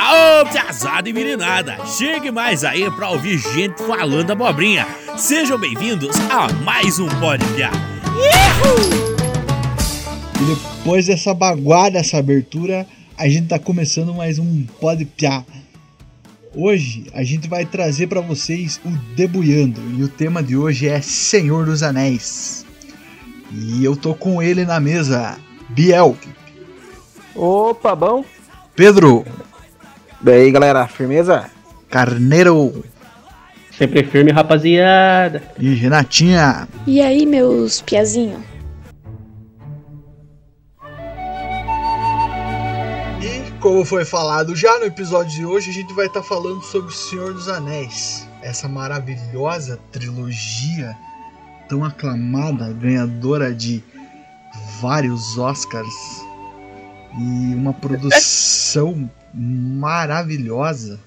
Ô, piazada e meninada, chegue mais aí pra ouvir gente falando abobrinha. Sejam bem-vindos a mais um Pode Piar. Depois dessa baguada, essa abertura, a gente tá começando mais um Pode Piar. Hoje a gente vai trazer para vocês o Debuiando e o tema de hoje é Senhor dos Anéis. E eu tô com ele na mesa, Biel. Opa, bom? Pedro. Daí, galera, firmeza? Carneiro. Sempre firme, rapaziada. E Renatinha. E aí, meus piazinho? E como foi falado já no episódio de hoje, a gente vai estar tá falando sobre o Senhor dos Anéis. Essa maravilhosa trilogia tão aclamada, ganhadora de vários Oscars e uma produção maravilhosa,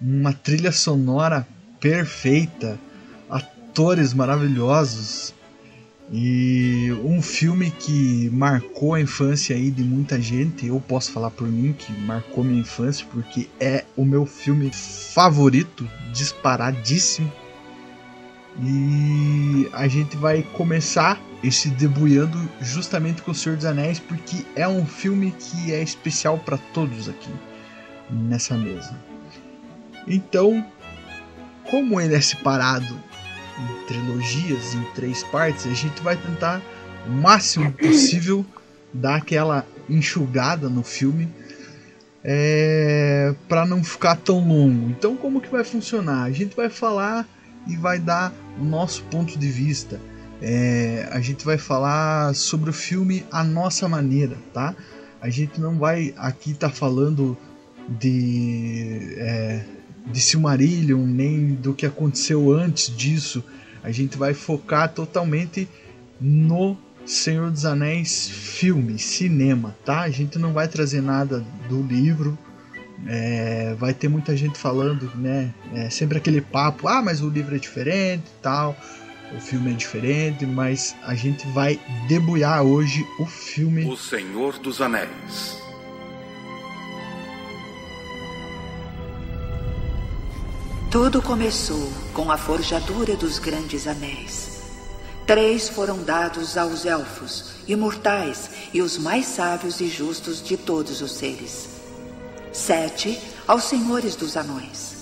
uma trilha sonora perfeita, atores maravilhosos e um filme que marcou a infância aí de muita gente. Eu posso falar por mim que marcou minha infância porque é o meu filme favorito, disparadíssimo. E a gente vai começar esse debuiando justamente com o Senhor dos Anéis, porque é um filme que é especial para todos aqui nessa mesa. Então, como ele é separado em trilogias, em três partes, a gente vai tentar o máximo possível dar aquela enxugada no filme é, para não ficar tão longo. Então, como que vai funcionar? A gente vai falar e vai dar o nosso ponto de vista é, a gente vai falar sobre o filme A Nossa Maneira, tá? A gente não vai aqui estar tá falando de, é, de Silmarillion, nem do que aconteceu antes disso. A gente vai focar totalmente no Senhor dos Anéis filme, cinema, tá? A gente não vai trazer nada do livro. É, vai ter muita gente falando, né? É sempre aquele papo, ah, mas o livro é diferente e tal o filme é diferente, mas a gente vai debulhar hoje o filme O Senhor dos Anéis. Tudo começou com a forjadura dos grandes anéis. Três foram dados aos elfos, imortais e os mais sábios e justos de todos os seres. Sete aos senhores dos anões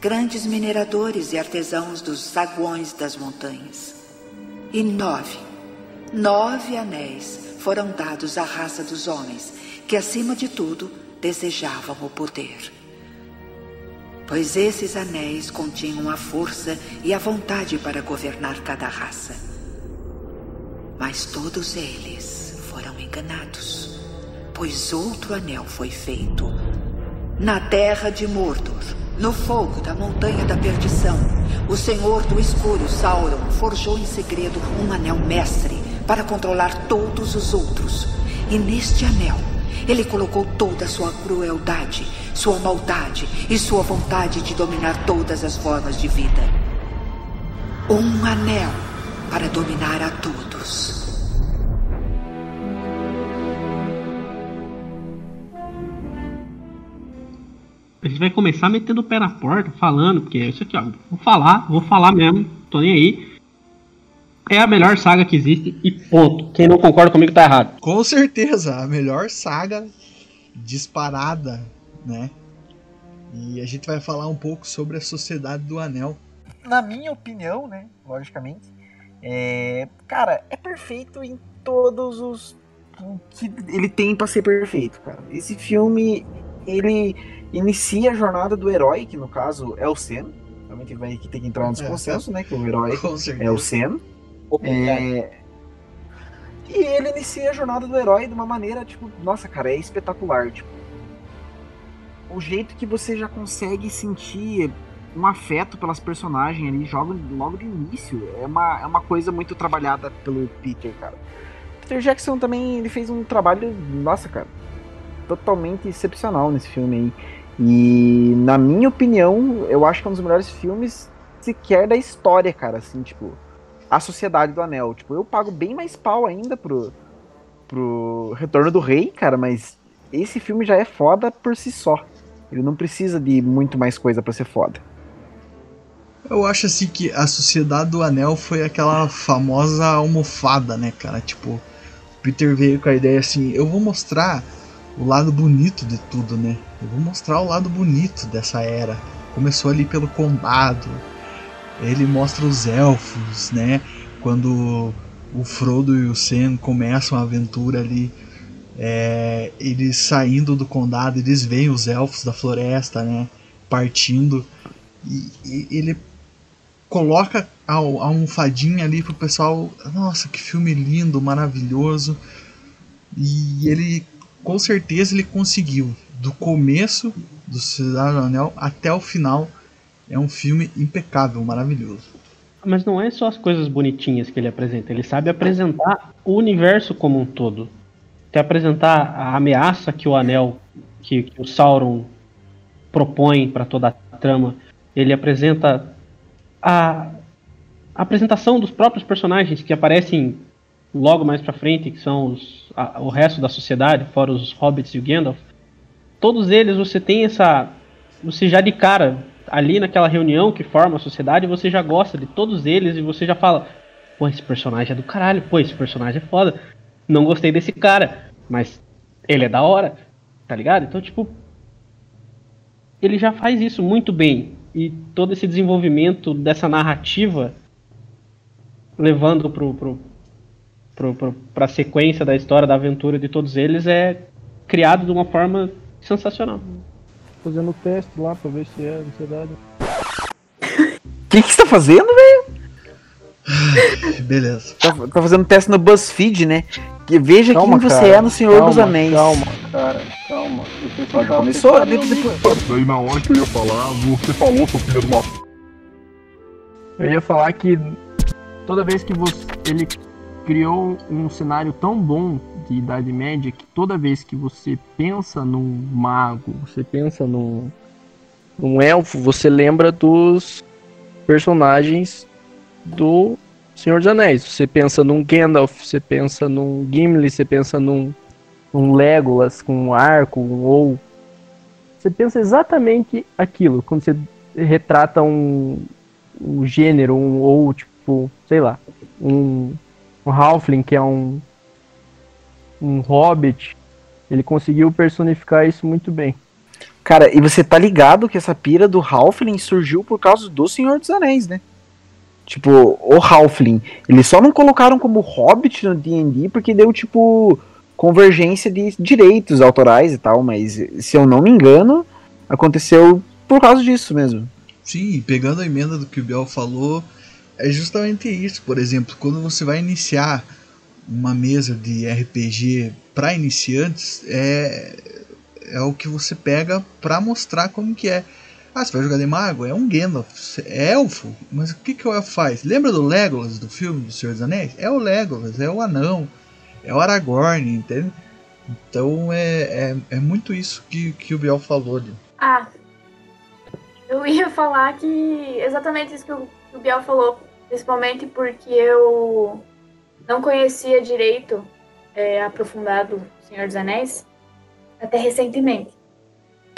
grandes mineradores e artesãos dos saguões das montanhas. E nove, nove anéis foram dados à raça dos homens, que acima de tudo desejavam o poder. Pois esses anéis continham a força e a vontade para governar cada raça. Mas todos eles foram enganados, pois outro anel foi feito na terra de Mordor no fogo da Montanha da Perdição, o Senhor do Escuro, Sauron, forjou em segredo um anel mestre para controlar todos os outros. E neste anel, ele colocou toda a sua crueldade, sua maldade e sua vontade de dominar todas as formas de vida. Um anel para dominar a todos. A gente vai começar metendo o pé na porta, falando, porque é isso aqui, ó. Vou falar, vou falar mesmo, tô nem aí. É a melhor saga que existe e ponto. Quem não concorda comigo tá errado. Com certeza, a melhor saga disparada, né? E a gente vai falar um pouco sobre a Sociedade do Anel. Na minha opinião, né? Logicamente, é... cara, é perfeito em todos os que ele tem para ser perfeito, cara. Esse filme, ele inicia a jornada do herói, que no caso é o Sen. Realmente vai que tem que entrar nesse é, consenso, né? Que o herói é o Sen. É... E ele inicia a jornada do herói de uma maneira, tipo, nossa, cara, é espetacular. Tipo, o jeito que você já consegue sentir um afeto pelas personagens ali, joga logo de início, é uma, é uma coisa muito trabalhada pelo Peter, cara. Peter Jackson também ele fez um trabalho, nossa, cara, totalmente excepcional nesse filme aí. E, na minha opinião, eu acho que é um dos melhores filmes sequer da história, cara. Assim, tipo, A Sociedade do Anel. Tipo, eu pago bem mais pau ainda pro, pro Retorno do Rei, cara, mas esse filme já é foda por si só. Ele não precisa de muito mais coisa para ser foda. Eu acho assim que a Sociedade do Anel foi aquela famosa almofada, né, cara? Tipo, Peter veio com a ideia assim: eu vou mostrar o lado bonito de tudo, né? Eu vou mostrar o lado bonito dessa era. Começou ali pelo condado. Ele mostra os elfos, né? Quando o Frodo e o Sam começam a aventura ali, é, eles saindo do condado, eles veem os elfos da floresta, né? Partindo. E, e ele coloca a, a almofadinha ali pro pessoal. Nossa, que filme lindo, maravilhoso. E ele, com certeza, ele conseguiu. Do começo do Cidade do Anel até o final. É um filme impecável, maravilhoso. Mas não é só as coisas bonitinhas que ele apresenta, ele sabe apresentar o universo como um todo. Quer apresentar a ameaça que o anel, que, que o Sauron propõe para toda a trama. Ele apresenta a, a, apresentação dos próprios personagens que aparecem logo mais para frente, que são os, a, o resto da sociedade, fora os hobbits e o Gandalf. Todos eles você tem essa. Você já de cara ali naquela reunião que forma a sociedade, você já gosta de todos eles e você já fala: pô, esse personagem é do caralho, pô, esse personagem é foda. Não gostei desse cara, mas ele é da hora, tá ligado? Então, tipo. Ele já faz isso muito bem. E todo esse desenvolvimento dessa narrativa levando pro, pro, pro, pra sequência da história, da aventura de todos eles é criado de uma forma sensacional fazendo o teste lá pra ver se é ansiedade. O que, que você tá fazendo, velho? Beleza. Tá, tá fazendo teste no BuzzFeed, né? Que veja Calma, quem você cara. é no Senhor Calma, dos Anéis. Calma, cara, calma. Eu falar. Começou dentro depois. Daí na hora que eu ia falar, você falou, seu filho de uma Eu ia falar que toda vez que você, ele criou um cenário tão bom de Idade Média que toda vez que você pensa num mago, você pensa num, num elfo, você lembra dos personagens do Senhor dos Anéis. Você pensa num Gandalf, você pensa num Gimli, você pensa num, num Legolas com um arco, um ou. Você pensa exatamente aquilo quando você retrata um, um gênero, um ou tipo, sei lá, um, um Halfling que é um um hobbit. Ele conseguiu personificar isso muito bem. Cara, e você tá ligado que essa pira do Halfling surgiu por causa do Senhor dos Anéis, né? Tipo, o Halfling. Eles só não colocaram como Hobbit no D&D porque deu, tipo, convergência de direitos autorais e tal, mas se eu não me engano, aconteceu por causa disso mesmo. Sim, e pegando a emenda do que o Biel falou, é justamente isso. Por exemplo, quando você vai iniciar uma mesa de RPG para iniciantes, é, é o que você pega para mostrar como que é. Ah, você vai jogar de mago? É um Gandalf. É elfo? Mas o que, que o elfo faz? Lembra do Legolas do filme do Senhor dos Anéis? É o Legolas, é o anão, é o Aragorn, entende? Então é, é, é muito isso que, que o Biel falou ali. Ah, eu ia falar que exatamente isso que o, que o Biel falou, principalmente porque eu não conhecia direito é, aprofundado Senhor dos Anéis até recentemente.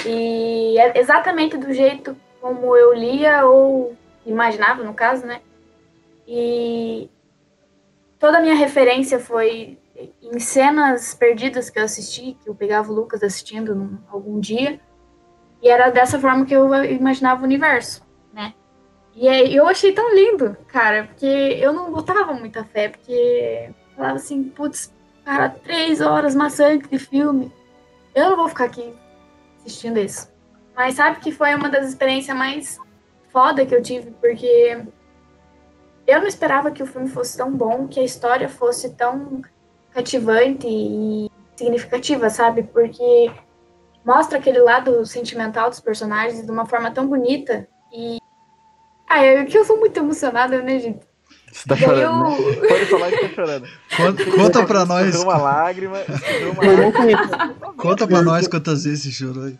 E é exatamente do jeito como eu lia ou imaginava, no caso, né? E toda a minha referência foi em cenas perdidas que eu assisti, que eu pegava o Lucas assistindo algum dia. E era dessa forma que eu imaginava o universo? E aí, eu achei tão lindo, cara, porque eu não botava muita fé, porque falava assim, putz, cara, três horas maçante de filme. Eu não vou ficar aqui assistindo isso. Mas sabe que foi uma das experiências mais foda que eu tive, porque eu não esperava que o filme fosse tão bom, que a história fosse tão cativante e significativa, sabe? Porque mostra aquele lado sentimental dos personagens de uma forma tão bonita e ah, é que eu sou muito emocionada, né, gente? Você tá chorando, né? eu- Pode falar que tá chorando. Conta, conta pra nós. Uma lágrima, uma lágrima. Conta pra nós quantas vezes você chorou aí.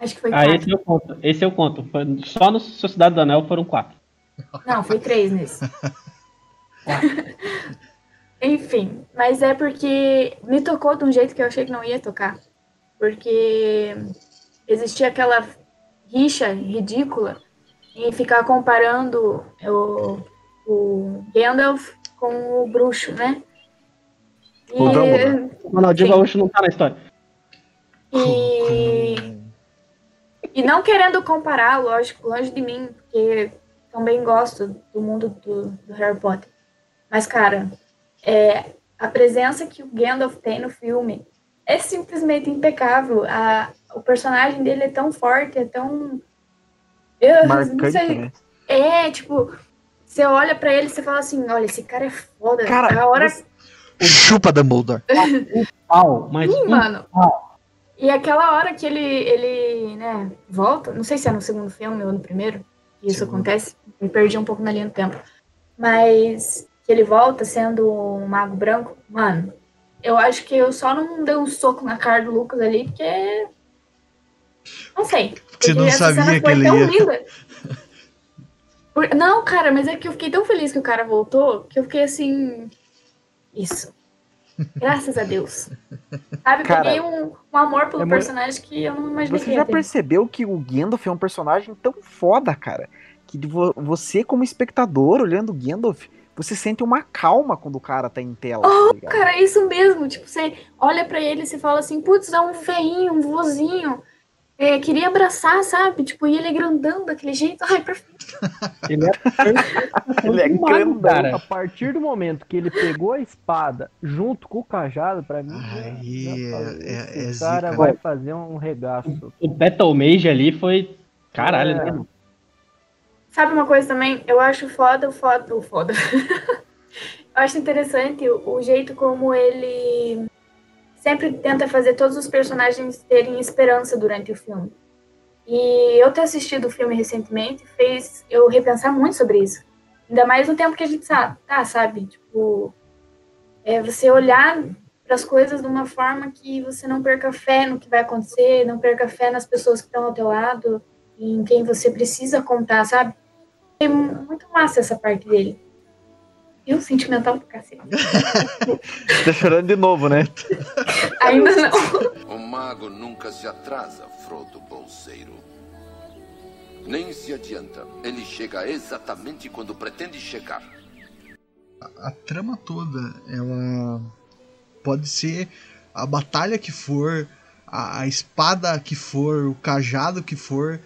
Acho que foi Ah, quatro. esse eu conto. Esse eu conto. Só no Sociedade do Anel foram quatro. Não, foi três nesse. Enfim, mas é porque me tocou de um jeito que eu achei que não ia tocar. porque existia aquela rixa ridícula em ficar comparando o, o Gandalf com o bruxo, né? E, O Dumbledore. O Ronaldinho Sim. Gaúcho não tá na história. E, e não querendo comparar, lógico, longe de mim, porque também gosto do mundo do, do Harry Potter. Mas, cara, é, a presença que o Gandalf tem no filme é simplesmente impecável. A, o personagem dele é tão forte, é tão. Eu não Marcante, sei. né? É, tipo, você olha pra ele e você fala assim: olha, esse cara é foda. Cara, a hora. você- Chupa Dumbledore. Pau, mas Ih, um mano. pau. E aquela hora que ele, ele, né, volta, não sei se é no segundo filme ou no primeiro, que isso Segundo. acontece, me perdi um pouco na linha do tempo. Mas que ele volta sendo um mago branco, mano, eu acho que eu só não dei um soco na cara do Lucas ali, porque. Não sei. Você não sabia cena que foi ele tão ia. linda. Por- Não, cara, mas é que eu fiquei tão feliz que o cara voltou, que eu fiquei assim. Isso. Graças a Deus. Sabe, Cara, peguei um, um amor pelo é muito- personagem que eu não imaginei que Você ia já ter. percebeu que o Gandalf é um personagem tão foda, cara, que você, como espectador, olhando o Gandalf, você sente uma calma quando o cara tá em tela. Oh, tá cara, é isso mesmo. Tipo, você olha pra ele e você fala assim, putz, é um veinho, um vozinho. É, queria abraçar, sabe? Tipo, e ele é grandão daquele jeito. Ai, perfeito. Ele é, Ele é mago, grandão, cara. A partir do momento que ele pegou a espada junto com o cajado, pra mim, falei, é- é- é cara zica, vai né? fazer um regaço. O Battle Mage ali foi. Caralho, É. né? Sabe uma coisa também? Eu acho foda o foda. O foda. eu acho interessante o, o jeito como ele sempre tenta fazer todos os personagens terem esperança durante o filme. E eu ter assistido o filme recentemente fez eu repensar muito sobre isso. Ainda mais no tempo que a gente tá, sabe? Tipo, é você olhar para as coisas de uma forma que você não perca fé no que vai acontecer, não perca fé nas pessoas que estão ao teu lado, em quem você precisa contar, sabe? É muito massa essa parte dele. E o sentimental do cacete. Tá chorando de novo, né? Ainda não. O mago nunca se atrasa, Frodo Bolseiro. Nem se adianta. Ele chega exatamente quando pretende chegar. a trama toda, ela pode ser a batalha que for, a, a espada que for, o cajado que for,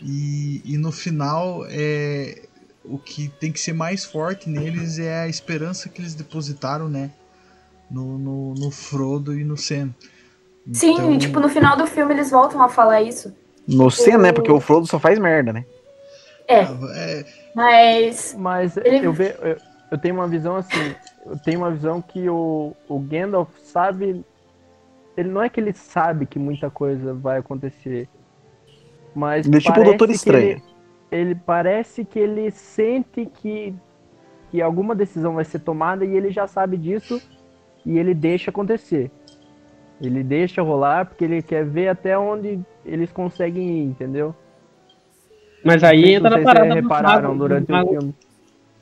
e, e no final é o que tem que ser mais forte neles é a esperança que eles depositaram, né? No, no, no Frodo e no Sam. Sim, Então- tipo, no final do filme eles voltam a falar isso. No C, né? Porque o Frodo só faz merda, né? É, É, mas. Mas Ele- eu, ve, eu, eu tenho uma visão assim, eu tenho uma visão que o, o Gandalf sabe. Ele não é que ele sabe que muita coisa vai acontecer. Mas Ele é tipo o Doutor Estranho. Ele, ele parece que ele sente que, que alguma decisão vai ser tomada e ele já sabe disso e ele deixa acontecer. Ele deixa rolar porque ele quer ver até onde eles conseguem ir, entendeu? Mas aí entra na parada dos repararam magos, durante dos o magos. filme.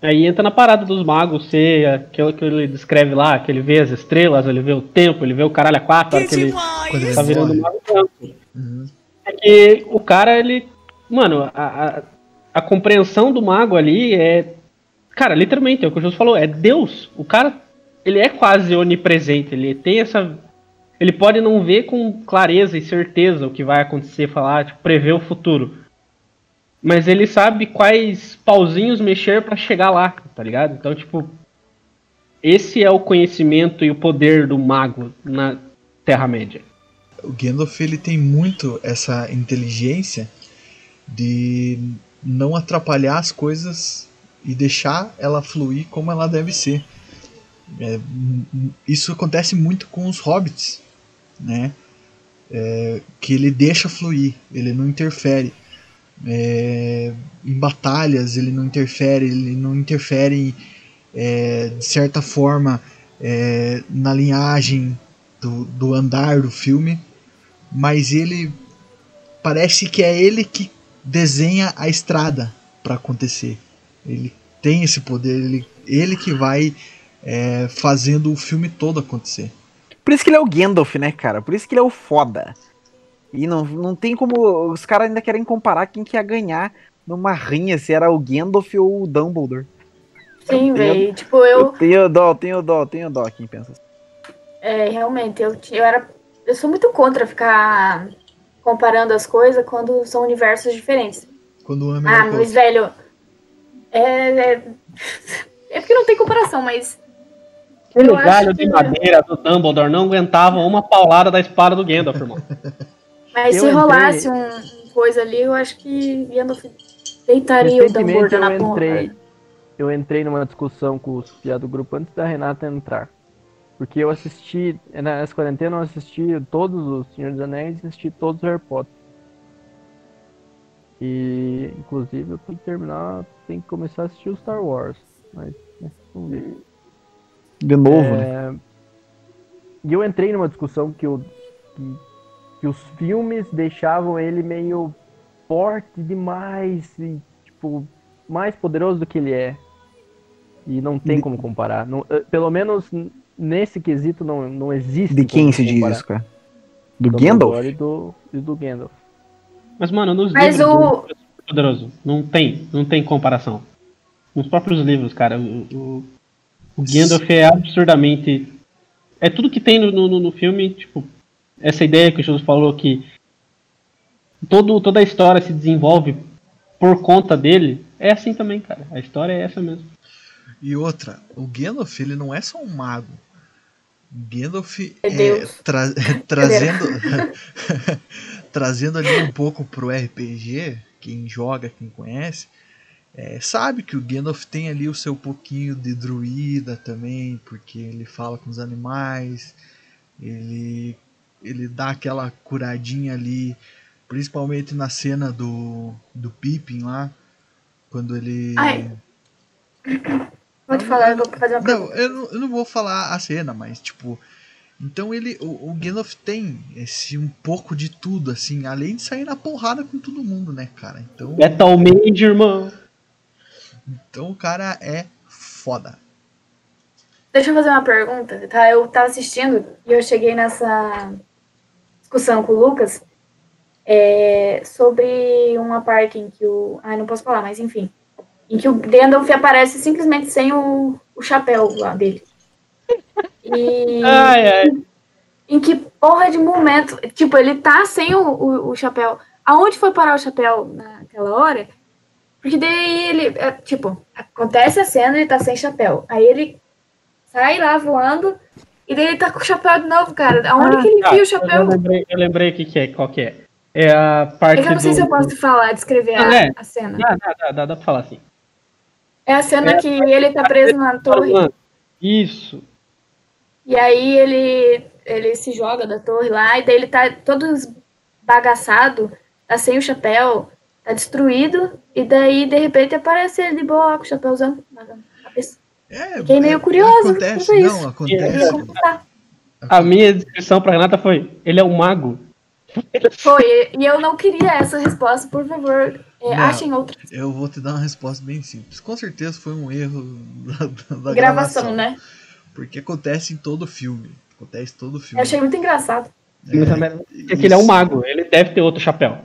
Aí entra na parada dos magos ser aquilo que ele descreve lá, que ele vê as estrelas, ele vê o tempo, ele vê o caralho a quatro, hora que ele quando ele tá virando morre. mago branco. Uhum. É que o cara, ele. Mano, a, a, a compreensão do mago ali é. Cara, literalmente, é o que o Jesus falou, é Deus. O cara, ele é quase onipresente, ele tem essa. Ele pode não ver com clareza e certeza o que vai acontecer, falar, tipo, prever o futuro. Mas ele sabe quais pauzinhos mexer pra chegar lá, tá ligado? Então, tipo, esse é o conhecimento e o poder do mago na Terra-média. o Gandalf ele tem muito essa inteligência de não atrapalhar as coisas e deixar ela fluir como ela deve ser. É, isso acontece muito com os hobbits, né? É, que ele deixa fluir, ele não interfere. É, em batalhas ele não interfere, ele não interfere é, de certa forma é, na linhagem do, do andar do filme, mas ele parece que é ele que desenha a estrada para acontecer. Ele tem esse poder, ele, ele que vai é, fazendo o filme todo acontecer. Por isso que ele é o Gandalf, né, cara? Por isso que ele é o foda. E não, não tem como. Os caras ainda querem comparar quem que ia ganhar numa rinha, se era o Gandalf ou o Dumbledore. Sim, velho. Tipo, Eu eu. tenho dó, tenho dó, tenho dó quem pensa assim. É, realmente, eu, eu era. Eu sou muito contra ficar comparando as coisas quando são universos diferentes. Quando o homem Ah, é mas velho. É, é. É porque não tem comparação, mas. Aquele galho que- de madeira do Dumbledore não aguentava uma paulada da espada do Gandalf, irmão. Mas Eu se entrei- rolasse um, um coisa ali, eu acho que Gandalf deitaria o Dumbledore na porra. entrei, eu entrei numa discussão com os piá do grupo antes da Renata entrar. Porque eu assisti, nessa quarentena eu assisti todos os Senhor dos Anéis e assisti todos os Harry Potter. E inclusive eu tenho que terminar, tenho que começar a assistir o Star Wars. Mas né, vamos ver. De novo, né? É, E eu entrei numa discussão que, eu, que, que os filmes deixavam ele meio forte demais e, tipo, mais poderoso do que ele é. E não tem como comparar. Não- eh, pelo menos nesse quesito não, não existe. De quem se diz isso, cara? Do Dumbledore Gandalf? E do, e do Gandalf. Mas, mano, nos Mas livros o- do Poderoso, não tem, não tem comparação. Nos próprios livros, cara, o, o, o Gandalf é absurdamente. É tudo que tem no, no, no filme, tipo, essa ideia que o Jesus falou que todo, toda a história se desenvolve por conta dele, é assim também, cara. A história é essa mesmo. E outra, o Gandalf ele não é só um mago. Gandalf É tra- trazendo trazendo ali um pouco pro RPG, quem joga, quem conhece, é, sabe que o Gandalf tem ali o seu pouquinho de druida também, porque ele fala com os animais, ele ele dá aquela curadinha ali, principalmente na cena do do Pippin lá, quando ele Ai. Pode falar, eu vou fazer uma não, pergunta. eu não, eu não vou falar a cena, mas tipo. Então ele. O, o Gandalf tem esse um pouco de tudo, assim, além de sair na porrada com todo mundo, né, cara? Então, Metal Mage, irmão. então o cara é foda. Deixa eu fazer uma pergunta, tá? Eu tava assistindo e eu cheguei nessa discussão com o Lucas é, sobre uma parte em que o. Ai, não posso falar, mas enfim. Em que o Gandalf aparece simplesmente sem o, o chapéu lá dele. E. Ai, ai. Em que porra de momento. Tipo, ele tá sem o, o, o chapéu. Aonde foi parar o chapéu naquela hora? Porque daí ele. é, tipo, acontece a cena ele tá sem chapéu. Aí ele sai lá voando. E daí ele tá com o chapéu de novo, cara. Aonde que ele Ah, viu o Eu chapéu? lembrei, eu lembrei o que, que é, qual que é. É a parte É que eu não sei do... se eu posso falar, descrever Ah, a, é. a cena. Dá, dá, dá, dá, dá pra falar assim. É a cena que ele tá preso na torre. Isso. E aí ele, ele se joga da torre lá, e daí ele tá todo bagaçado, tá sem o chapéu, tá destruído, e daí de repente aparece ele de boa com o chapéuzão na cabeça. É, Fiquei meio curioso. acontece, a isso. não, acontece. A minha descrição pra Renata foi: ele é um mago. Foi, e eu não queria essa resposta, por favor, é, Não. achem outra Eu vou te dar uma resposta bem simples. Com certeza foi um erro da, da- da gravação, né? Porque acontece em todo filme. Acontece em todo Eu filme. achei muito engraçado. É que ele é um mago, ele deve ter outro chapéu.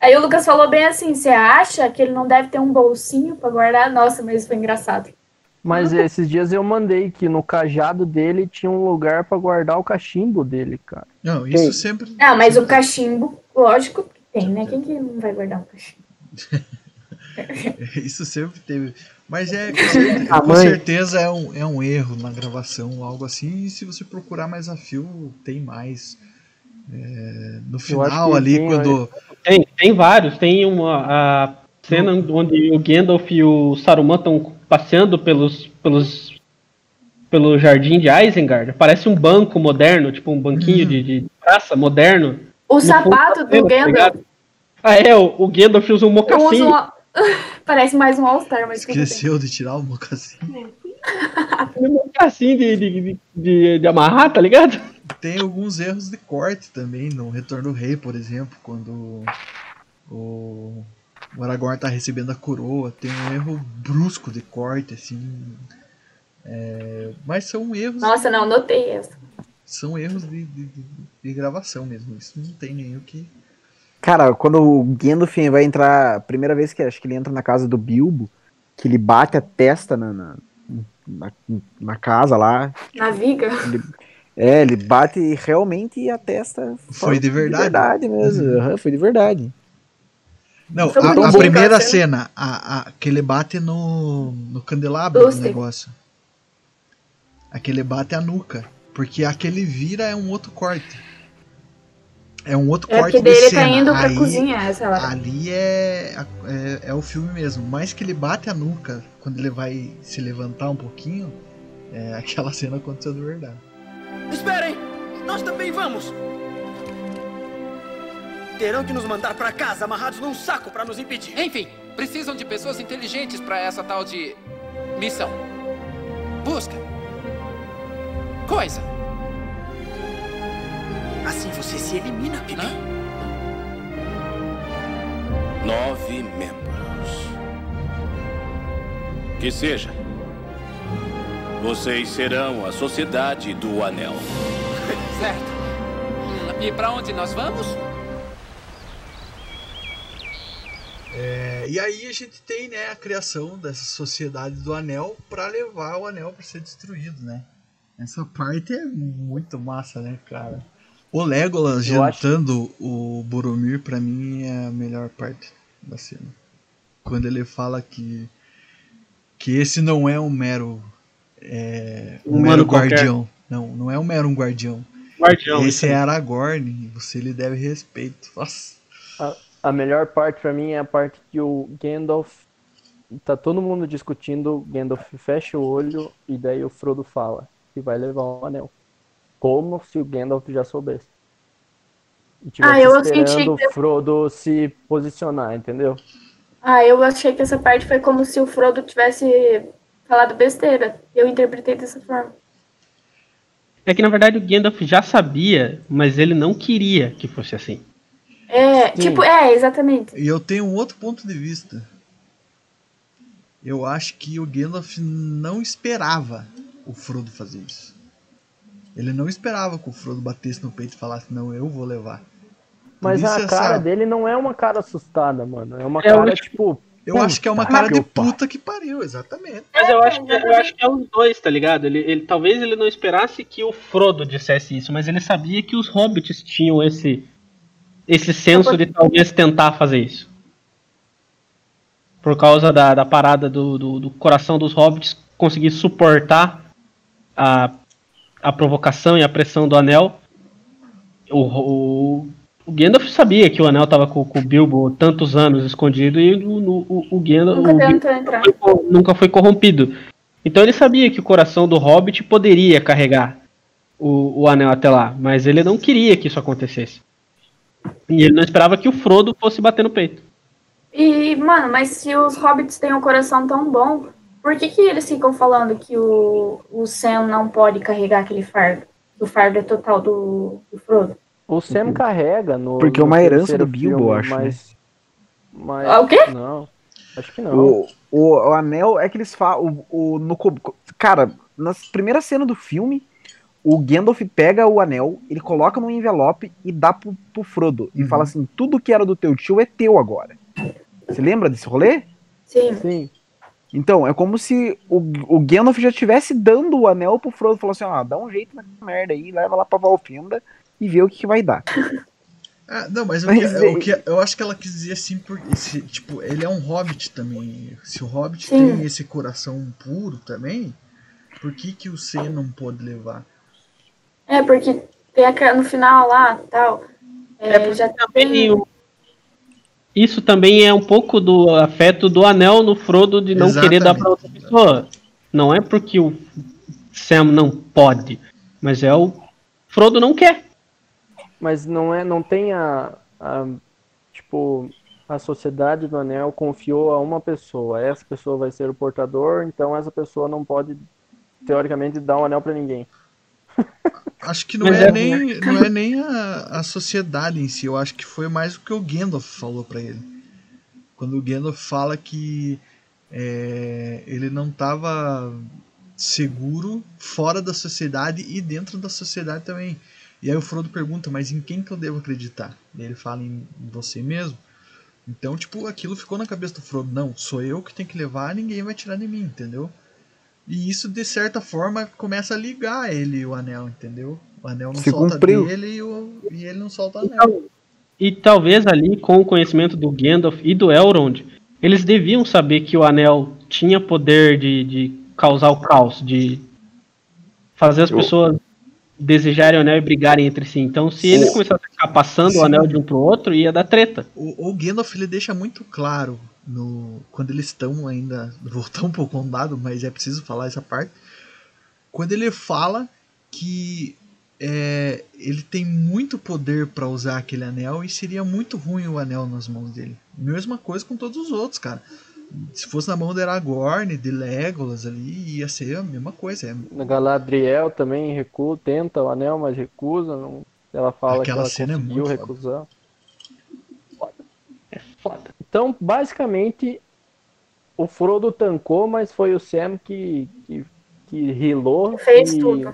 Aí o Lucas falou bem assim: você acha que ele não deve ter um bolsinho pra guardar? Nossa, mas isso foi engraçado. Mas esses dias eu mandei que no cajado dele tinha um lugar pra guardar o cachimbo dele, cara. Não, isso sempre. Não, mas o cachimbo, lógico tem, né? Quem que não vai guardar um cachimbo? Isso sempre teve. Mas é com, cer- A com certeza é um, é um erro na gravação, algo assim. E se você procurar mais a fio, tem mais. É, no final ali, tem, quando. Tem, tem vários. Tem uma a cena onde o Gandalf e o Saruman estão passeando pelos, pelos pelo jardim de Isengard. Parece um banco moderno, tipo um banquinho de, de praça moderno. O fundo sapato da do tá Gandalf ligado? Ah, é, o, o Gandalf usa um mocassim. uso um... Parece mais um All-Star, mas bem. Esqueceu de tirar o mocassim. Um mocassim de, de, de, de, de amarrar, tá ligado? Tem alguns erros de corte também no Retorno do Rei, por exemplo, quando o, o Aragorn tá recebendo a coroa. Tem um erro brusco de corte, assim. É, mas são erros. Nossa, não, notei essa. são erros de, de, de- de gravação mesmo. Isso não tem nem o que. Cara, quando o Gandalf vai entrar, a primeira vez que acho que ele entra na casa do Bilbo, que ele bate a testa na, na, na, na casa lá, Na viga. é, ele bate e realmente a testa Foi de verdade. De verdade mesmo, Uhum. aham, foi de verdade. Não, Foi a, a primeira cara. cena, a, a, que ele bate no, no candelabro do negócio. Aquele bate a nuca. Porque aquele vira é um outro corte. É um outro É corte de dele cena. tá indo pra Aí- cozinha essa hora. Ali é, é, é o filme mesmo. Mais que ele bate a nuca quando ele vai se levantar um pouquinho, é, aquela cena aconteceu de verdade. Esperem! Nós também vamos! Terão que nos mandar pra casa amarrados num saco pra nos impedir. Enfim, precisam de pessoas inteligentes para essa tal de missão. Busca. Coisa. Assim você se elimina, Bibi. Nove membros. Que seja. Vocês serão a Sociedade do Anel. Certo. E para onde nós vamos? É, e aí a gente tem né, a criação dessa sociedade do anel para levar o anel para ser destruído, né? Essa parte é muito massa, né, cara? O Legolas Eu acho- jantando o Boromir, pra mim, é a melhor parte da cena. Quando ele fala que que esse não é um mero é, um Humano mero qualquer. guardião. Não, não é um mero um guardião. Guardião. Esse é Aragorn e você lhe deve respeito. Nossa. A, a melhor parte pra mim é a parte que o Gandalf tá todo mundo discutindo, Gandalf fecha o olho e daí o Frodo fala que vai levar o anel. Como se o Gandalf já soubesse. E tivesse Ah, eu senti esperando o Frodo se posicionar, entendeu? Ah, eu achei que essa parte foi como se o Frodo tivesse falado besteira. Eu interpretei dessa forma. É que na verdade o Gandalf já sabia, mas ele não queria que fosse assim. É, Sim. tipo, é, exatamente. E eu tenho um outro ponto de vista. Eu acho que o Gandalf não esperava o Frodo fazer isso. Ele não esperava que o Frodo batesse no peito e falasse, não, eu vou levar. Mas a essa- cara dele não é uma cara assustada, mano. É uma Eu cara, acho- tipo. Eu acho que é uma cara de puta que pariu, exatamente. Mas eu acho, que, eu acho que é os dois, tá ligado? Ele, ele- talvez ele não esperasse que o Frodo dissesse isso, mas ele sabia que os hobbits tinham esse esse senso de talvez tentar fazer isso. Por causa da, da parada do, do, do coração dos hobbits conseguir suportar a, a provocação e a pressão do anel. O, o, o Gandalf sabia que o anel tava com, com o Bilbo tantos anos escondido e o, o, o Gandalf. Nunca foi- nunca foi corrompido. Então ele sabia que o coração do Hobbit poderia carregar o, o anel até lá, mas ele não queria que isso acontecesse. E ele não esperava que o Frodo fosse bater no peito. E, mano, mas se os hobbits têm um coração tão bom, por que, que eles ficam falando que o, o Sam não pode carregar aquele fardo? O fardo é total do, do Frodo. O Sam carrega no. Porque é uma herança do Bilbo, filme, eu acho, né? Mas, mas. Ah, o quê? Não. Acho que não. O, o, o anel é que eles falam. O, o, no, cara, na primeira cena do filme, o Gandalf pega o anel, ele coloca num envelope e dá pro, pro Frodo. E Uhum. fala assim: tudo que era do teu tio é teu agora. Você lembra desse rolê? Sim. Sim. Então, é como se o, o Gandalf já estivesse dando o anel pro Frodo. Falou assim: ó, dá um jeito nessa merda aí, leva lá pra Valfenda e vê o que, que vai dar. Ah, não, mas, o, Mas que, é- o que eu acho que ela quis dizer assim, porque esse, tipo, ele é um hobbit também. Se o hobbit Sim. tem esse coração puro também, por que, que o Sam não pode levar? É, porque tem aquela, no final lá tal. É, já tem. o- Isso também é um pouco do afeto do anel no Frodo de não querer dar pra outra pessoa. Não é porque o Sam não pode, mas é o Frodo não quer. Mas não é, não tem a, a- tipo a sociedade do anel confiou a uma pessoa. Essa pessoa vai ser o portador, então essa pessoa não pode teoricamente dar o anel pra ninguém. Acho que não Mas é, é- nem, não é nem a, a sociedade em si, eu acho que foi mais o que o Gandalf falou pra ele. Quando o Gandalf fala que é, ele não tava seguro fora da sociedade e dentro da sociedade também. E aí o Frodo pergunta, mas em quem que eu devo acreditar? E ele fala em você mesmo. Então, tipo, aquilo ficou na cabeça do Frodo. Não, sou eu que tenho que levar, ninguém vai tirar de mim, entendeu? E isso, de certa forma, começa a ligar ele e o anel, entendeu? O anel não Se solta cumpriu. dele e, o, e ele não solta o anel. Então, e talvez ali, com o conhecimento do Gandalf e do Elrond, eles deviam saber que o anel tinha poder de, de causar o caos, de fazer as Eu- pessoas desejarem o anel e brigarem entre si. Então, se eles começassem a ficar passando Sim. o anel de um pro outro, ia dar treta. O, o Gandalf ele deixa muito claro no quando eles estão ainda voltando pro condado, mas é preciso falar essa parte. Quando ele fala que é, ele tem muito poder para usar aquele anel e seria muito ruim o anel nas mãos dele. Mesma coisa com todos os outros, cara. Se fosse na mão de Aragorn, de Legolas ali, ia ser a mesma coisa. É, Galadriel também recusa, tenta o anel, mas recusa. Não... Ela fala Aquela que cena é ela conseguiu foda. recusar. É foda. Então, basicamente, o Frodo tancou, mas foi o Sam que, que, que rilou. Fez e... tudo.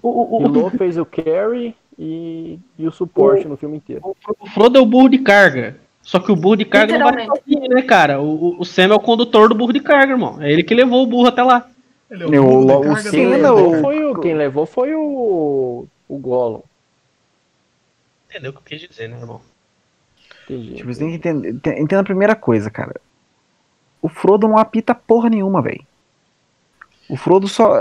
O, o, Rilou, fez o carry e, e o suporte no filme inteiro. o Frodo é o burro de carga. Só que o burro de carga não vai sozinho, né, cara? O, o- o Sam é o condutor do burro de carga, irmão. É ele que levou o burro até lá. ele é O- o carga Sim, do- Quem não, levou o- foi o, quem levou foi o, o Gollum. Entendeu o que eu quis dizer, né, irmão? Entendi. Tipo, você tem que entender. ente- Entenda a primeira coisa, cara. O Frodo não apita porra nenhuma, velho. O Frodo só,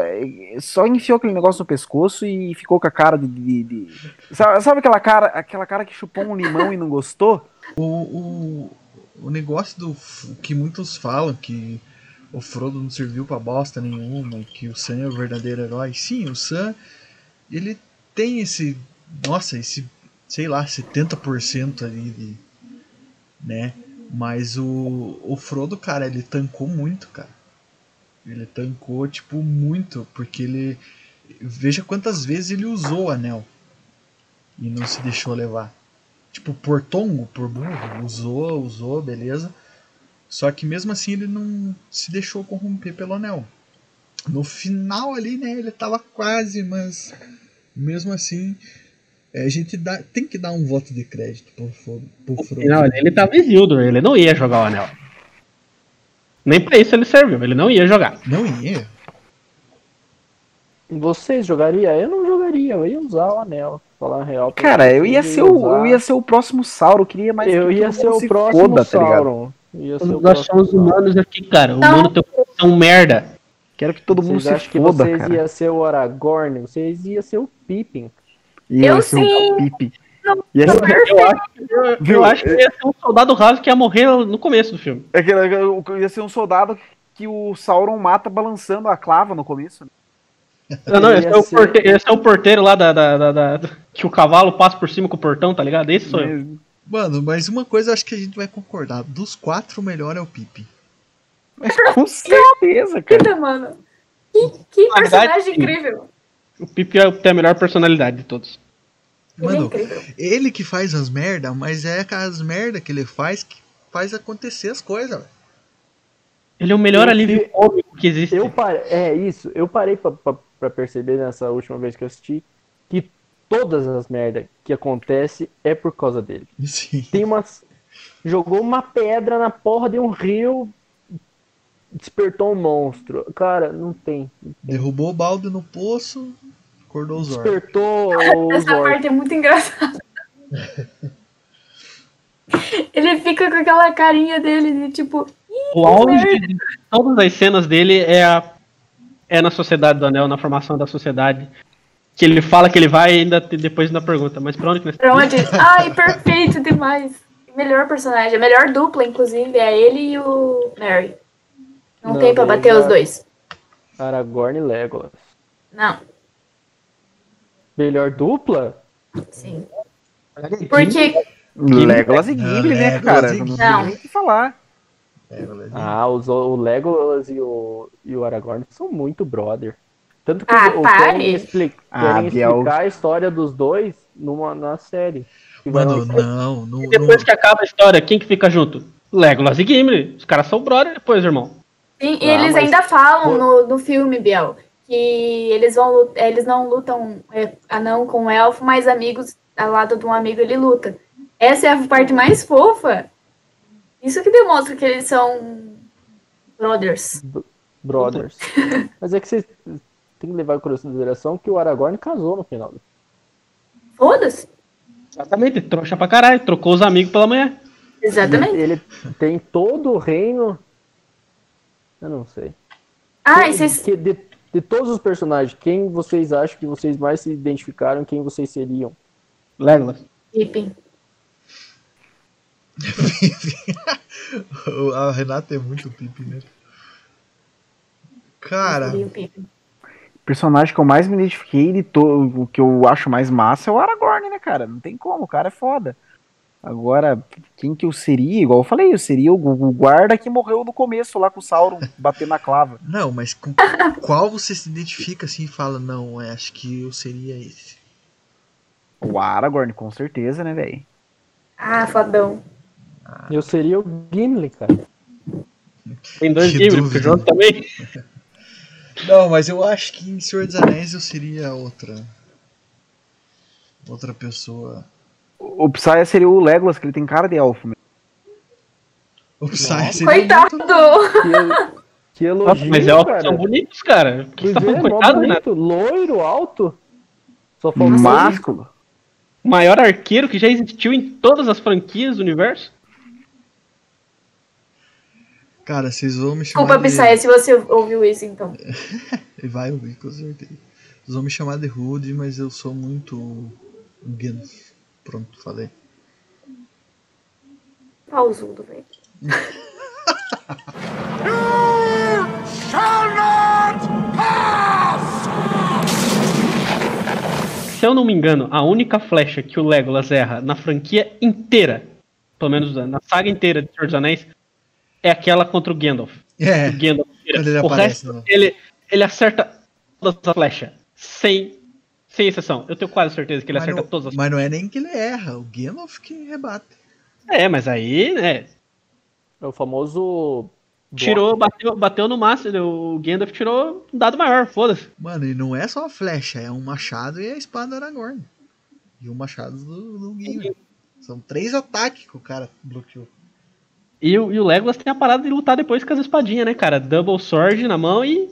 só enfiou aquele negócio no pescoço e ficou com a cara de. de- de- Sabe, sabe aquela cara aquela cara que chupou um limão e não gostou? O, o, o negócio do que muitos falam que o Frodo não serviu pra bosta nenhuma, que o Sam é o verdadeiro herói. Sim, o Sam ele tem esse, nossa, esse, sei lá, 70% ali de, né? Mas o, o Frodo, cara, ele tancou muito, cara. Ele tancou, tipo, muito, porque ele veja quantas vezes ele usou o anel e não se deixou levar tipo, por tongo, por burro, usou, usou, beleza. Só que mesmo assim ele não se deixou corromper pelo anel. No final ali, né, ele tava quase, mas mesmo assim a gente dá, tem que dar um voto de crédito pro, pro Frodo. Não, ele tava em Isildur, ele não ia jogar o anel. Nem pra isso ele serviu, ele não ia jogar. Não ia? Vocês jogariam? Eu não jogaria, eu ia usar o anel. pra Falar a real. Cara, eu vocês, ia ser o, eu ia ser o próximo Sauro, eu queria mais Eu que ia ser o se próximo foda, tá? Sauron. Ia ser o Nós somos Sauron. humanos aqui, cara. O humano tem um merda. Quero que todo mundo Vocês se foda, vocês cara. iam ser o Aragorn? Vocês iam ser o Pippin. E eu ser sim. o Pipe. Ia ser, Eu acho, eu, Viu? eu acho que ia ser um soldado raso que ia morrer no começo do filme. aquele- aquele- ia ser um soldado que o Sauron mata balançando a clava no começo. né? Não, não, Ia esse é, o ser- porteiro, esse é o porteiro lá da, da- da- da- que o cavalo passa por cima com o portão, tá ligado? Esse sou eu. Mano, mas uma coisa eu acho que a gente vai concordar. Dos quatro, o melhor é o Pipe. Mas com certeza, cara. Eita, mano. Que, que personagem incrível. O Pipe é- tem a melhor personalidade de todos. Ele é Mano, ele que faz as merda, mas é as merda que ele faz que faz acontecer as coisas, velho. Ele é o melhor Eu alívio cômico que existe. Eu parei, é isso, eu parei pra, pra, pra perceber nessa última vez que eu assisti que todas as merdas que acontece é por causa dele. Sim. Tem umas. Jogou uma pedra na porra de um rio, despertou um monstro. Cara, não tem. Derrubou o balde no poço, acordou os olhos. Despertou os Essa orcs. parte é muito engraçada. Ele fica com aquela carinha dele de tipo. O auge de todas as cenas dele é, a- é na Sociedade do Anel, na formação da sociedade. Que ele fala que ele vai e ainda te- depois ainda pergunta, mas pra onde que nós Pra onde? Ai, perfeito demais. Melhor personagem, a melhor dupla, inclusive, é ele e o Mary. Não, Não, tem pra bater os dois. Aragorn e Legolas. Não, Melhor dupla? sim. Porque. Legolas e Gimli, né, cara? Não tem Não. nem o que falar. Ah, os, o Legolas e o, e o Aragorn são muito brother. Tanto que Ah, o, querem, expli Ah, querem Biel. explicar a história dos dois numa, na série. Mano, não, não, E depois que acaba a história, quem que fica junto? Legolas e Gimli. Os caras são brother depois, irmão. Sim, e Ah, eles mas- ainda falam no, no filme, Biel, que eles vão eles não lutam é, anão com elfo, mas amigos, ao lado de um amigo ele luta. Essa é a parte mais fofa. Isso que demonstra que eles são brothers. Brothers. Mas é que você tem que levar em consideração que o Aragorn casou no final. Foda-se. Exatamente, trouxa pra caralho. Trocou os amigos pela mulher. Exatamente. Ele, ele tem todo o reino. Eu não sei. Ah, e vocês. Que- de, de todos os personagens, quem vocês acham que vocês mais se identificaram, quem vocês seriam? Legolas. Pippin. A Renata é muito pipi, né? Cara, Pippin. O personagem que eu mais me identifiquei de todo, o que eu acho mais massa é o Aragorn, né, cara? Não tem como, o cara é foda. Agora, quem que eu seria? Igual eu falei, eu seria o, o guarda que morreu no começo lá com o Sauron batendo na clava. não, mas com qual você se identifica assim e fala, não, é, acho que eu seria esse. O Aragorn, com certeza, né, velho? Ah, fodão. Eu seria o Gimli, cara. Tem dois Que livros, dúvida. o João também. Não, mas eu acho que em Senhor dos Anéis eu seria outra. Outra pessoa. O Psy seria o Legolas, que ele tem cara de elfo. mesmo. O Psy seria Coitado! Que, que elogio, Mas elfos cara. são bonitos, cara. Que você tá é, falando mó coitado, né? loiro, alto. Só falta Másculo. O maior arqueiro que já existiu em todas as franquias do universo. Cara, vocês vão me chamar Desculpa, de... Psy, se você ouviu isso, então. Ele vai ouvir, com certeza. Vocês vão me chamar de rude, mas eu sou muito... Gandalf. Pronto, falei. Pausudo, velho. Se eu não me engano, a única flecha que o Legolas erra na franquia inteira, pelo menos na saga inteira de Senhor dos Anéis, é aquela contra o Gandalf. É, O Gandalf ele o aparece, resto, né? ele, ele acerta todas as flechas, sem, sem exceção. Eu tenho quase certeza que ele mas, acerta não, todas as mas não é nem que ele erra, o Gandalf que rebate. É, mas aí, né, É o famoso. tirou, bateu, bateu no máximo, o Gandalf tirou um dado maior, foda-se. Mano, e não é só a flecha, é um machado e a espada do Aragorn. E o machado do, do Gimli. São três ataques que o cara bloqueou. E, o- e o Legolas tem a parada de lutar depois com as espadinhas, né, cara? Double sword na mão e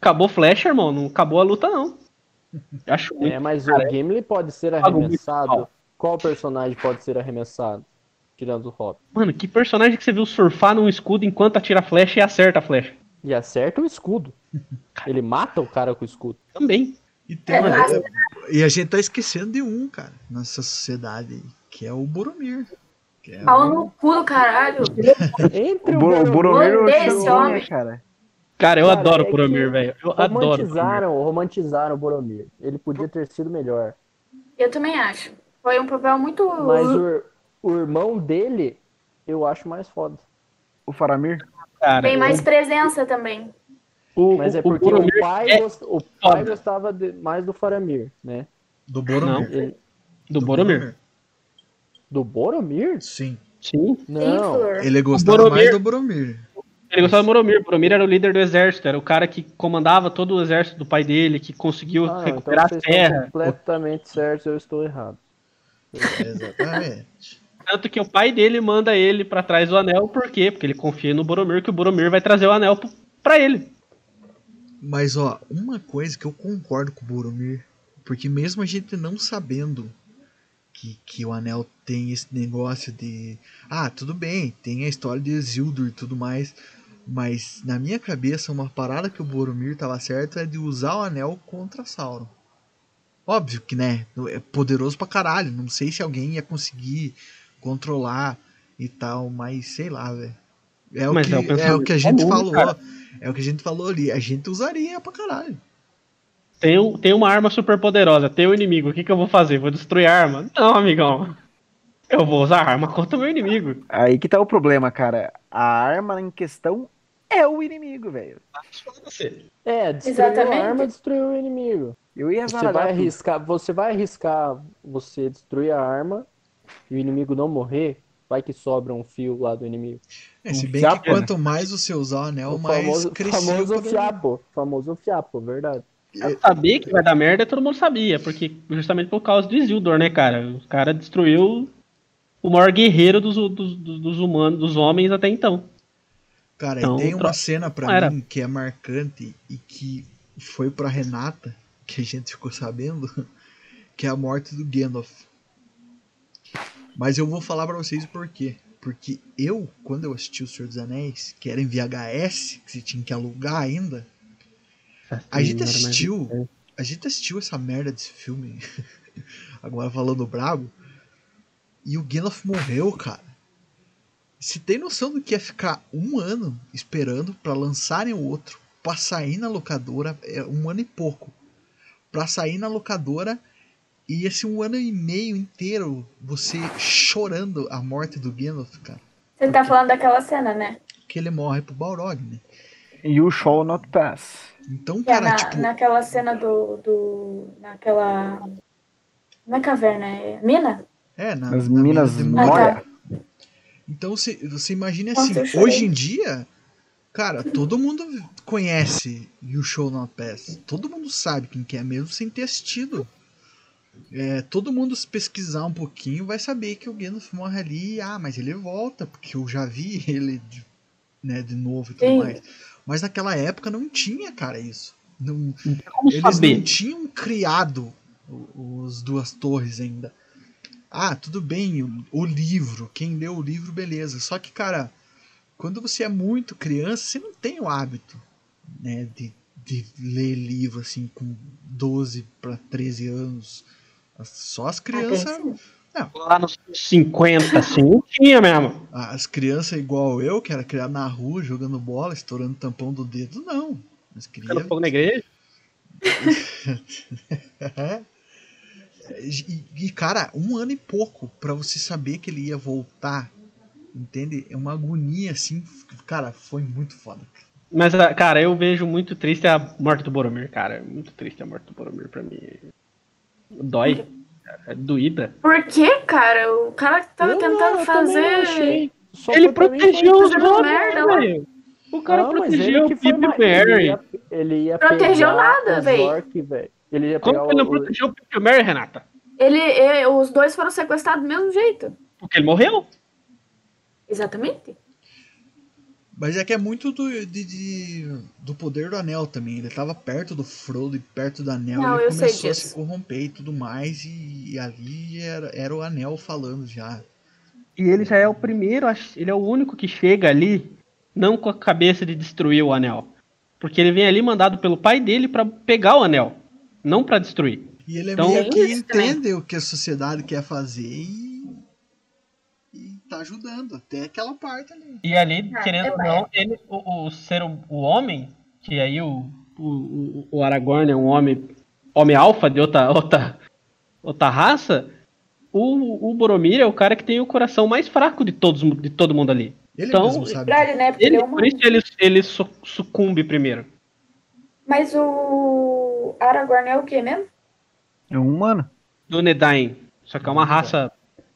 acabou flecha, irmão. Não acabou a luta, não. Eu acho muito. É, mas cara, o Gimli pode ser arremessado. Qual personagem pode ser arremessado? Tirando o Hobbit. Mano, que personagem que você viu surfar num escudo enquanto atira a flecha e acerta a flecha? E acerta o escudo. Ele mata o cara com o escudo. Também. E, tem, É, e a gente tá esquecendo de um, cara, nessa sociedade aí, que é o Boromir. Que é Pau o... no cu do caralho. Entre O, o, Bo- o Boromir eu Odeio acho esse ruim, homem. né, cara. Cara, eu Cara, adoro é o Boromir, velho. Eu adoro. o Boromir. Romantizaram, romantizaram o Boromir. Ele podia ter sido melhor. Eu também acho. Foi um papel muito. Mas o, o irmão dele, eu acho mais foda. O Faramir. Cara, Tem mais o- presença também. o, Mas é o porque Boromir o pai, é gost- o pai gostava de- mais do Faramir, né? Do Boromir. Ele- do Boromir. do Boromir? Sim. Sim. Sim, Não. Ele gostava Boromir- mais do Boromir. Ele gostava do Boromir. Boromir era o líder do exército, era o cara que comandava todo o exército do pai dele, que conseguiu Ah, então recuperar a vocês estão terra. completamente certos, eu estou errado. Exatamente. Tanto que o pai dele manda ele pra trás do anel, por quê? Porque ele confia no Boromir, que o Boromir vai trazer o anel pra ele. Mas ó, uma coisa que eu concordo com o Boromir, porque mesmo a gente não sabendo que, que o anel tem esse negócio de. Ah, tudo bem, tem a história de Isildur e tudo mais. Mas na minha cabeça, uma parada que o Boromir tava certo é de usar o anel contra Sauron. Óbvio que, né? É poderoso pra caralho. Não sei se alguém ia conseguir controlar e tal, mas sei lá, velho. É, o Mas que- é o é o pensamento que a gente comum, falou. cara. É o que a gente falou ali. A gente usaria pra caralho. Tem, um- tem uma arma super poderosa, tem o inimigo, o que, que eu vou fazer? Vou destruir a arma? Não, amigão. Eu vou usar a arma contra o meu inimigo. Aí que tá o problema, cara. A arma em questão é o inimigo, velho. É, destruiu Exatamente. a arma, destruiu o inimigo. Eu ia Você vai tudo. arriscar, você vai arriscar você destruir a arma e o inimigo não morrer? vai que sobra um fio lá do inimigo. É, se Um bem fiapo, que quanto né? mais você usar o anel, O mais famoso, crescia famoso fiapo. Famoso fiapo, verdade. Saber que vai dar merda, todo mundo sabia, porque justamente por causa do Isildur, né, cara? O cara destruiu o maior guerreiro dos, dos- dos humanos, dos homens até então. Cara, Então, tem uma cena pra era. mim que é marcante e que foi pra Renata, que a gente ficou sabendo, que é a morte do Gandalf. Mas eu vou falar pra vocês o porquê. Porque eu, quando eu assisti O Senhor dos Anéis, que era em VHS, que você tinha que alugar ainda, a gente assistiu. A gente assistiu essa merda desse filme. Agora falando brabo. E o Gandalf morreu, cara. Você tem noção do que é ficar um ano esperando pra lançarem o outro, pra sair na locadora, é um ano e pouco, pra sair na locadora e esse um ano e meio inteiro você chorando a morte do Gandalf, cara, Você tá falando daquela cena, né? que ele morre pro Balrog, né? You shall not pass. Então, é cara, na, tipo, naquela cena do, do. naquela. Não é caverna, é mina? é, na, Nas na Minas mina de Moria. Então você, você imagina Nossa, assim, chorei. hoje em dia, cara, todo mundo conhece You Show Not Pass. Todo mundo sabe quem que é mesmo sem ter assistido. É, todo mundo se pesquisar um pouquinho vai saber que o Gandalf morre ali. Ah, mas ele volta, porque eu já vi ele de, né, de novo e tudo Sim. mais. Mas naquela época não tinha, cara, isso. Não, como eles saber? não tinham criado o- os duas torres ainda. Ah, tudo bem, o, o livro, quem leu o livro, beleza. Só que, cara, quando você é muito criança, você não tem o hábito, né, de, de ler livro assim com 12 para 13 anos. Só as crianças. Não, Lá nos 50, assim, não tinha mesmo. as crianças igual eu, que era criado na rua, jogando bola, estourando o tampão do dedo, não. Mas queria Ficando fogo na igreja. E, e, cara, um ano e pouco pra você saber que ele ia voltar, entende? É uma agonia assim, cara, foi muito foda. Mas, ah, cara, eu vejo muito triste a morte do Boromir, cara. Muito triste a morte do Boromir pra mim. Dói. É doída. Por que, cara? O cara tava Eu- tentando também fazer. Ele protegeu os homens. O cara Não, protegeu o que mais- Mary. Ele ia, ele ia Protegeu nada, velho. Ele ia Como que ele não o- protegeu o Pipe Mary, Renata? Ele, e- os dois foram sequestrados do mesmo jeito. Porque ele morreu. Exatamente. Mas é que é muito do, de, de- do poder do anel também. Ele tava perto do Frodo e perto do anel. Não, ele começou a se corromper e tudo mais. E, e ali era, era o anel falando já. E ele já é o primeiro, ele é o único que chega ali, não com a cabeça de destruir o anel. Porque ele vem ali mandado pelo pai dele pra pegar o anel, não pra destruir. E ele é Então- meio que entende o que a sociedade quer fazer e, e tá ajudando. Até aquela parte ali. E ali, Ah, querendo é ou não, ele, o, o ser o, o homem, que aí o, o, o- Aragorn é um homem, homem alfa de outra, outra, outra raça, o, o Boromir é o cara que tem o coração mais fraco de, todos, de todo mundo ali. Ele Então, mesmo sabe. Verdade, né? Porque ele, Ele, é um por isso ele, ele su- sucumbe primeiro. Mas o Aragorn é o quê mesmo? É um humano. Do Nedain. Só que é uma raça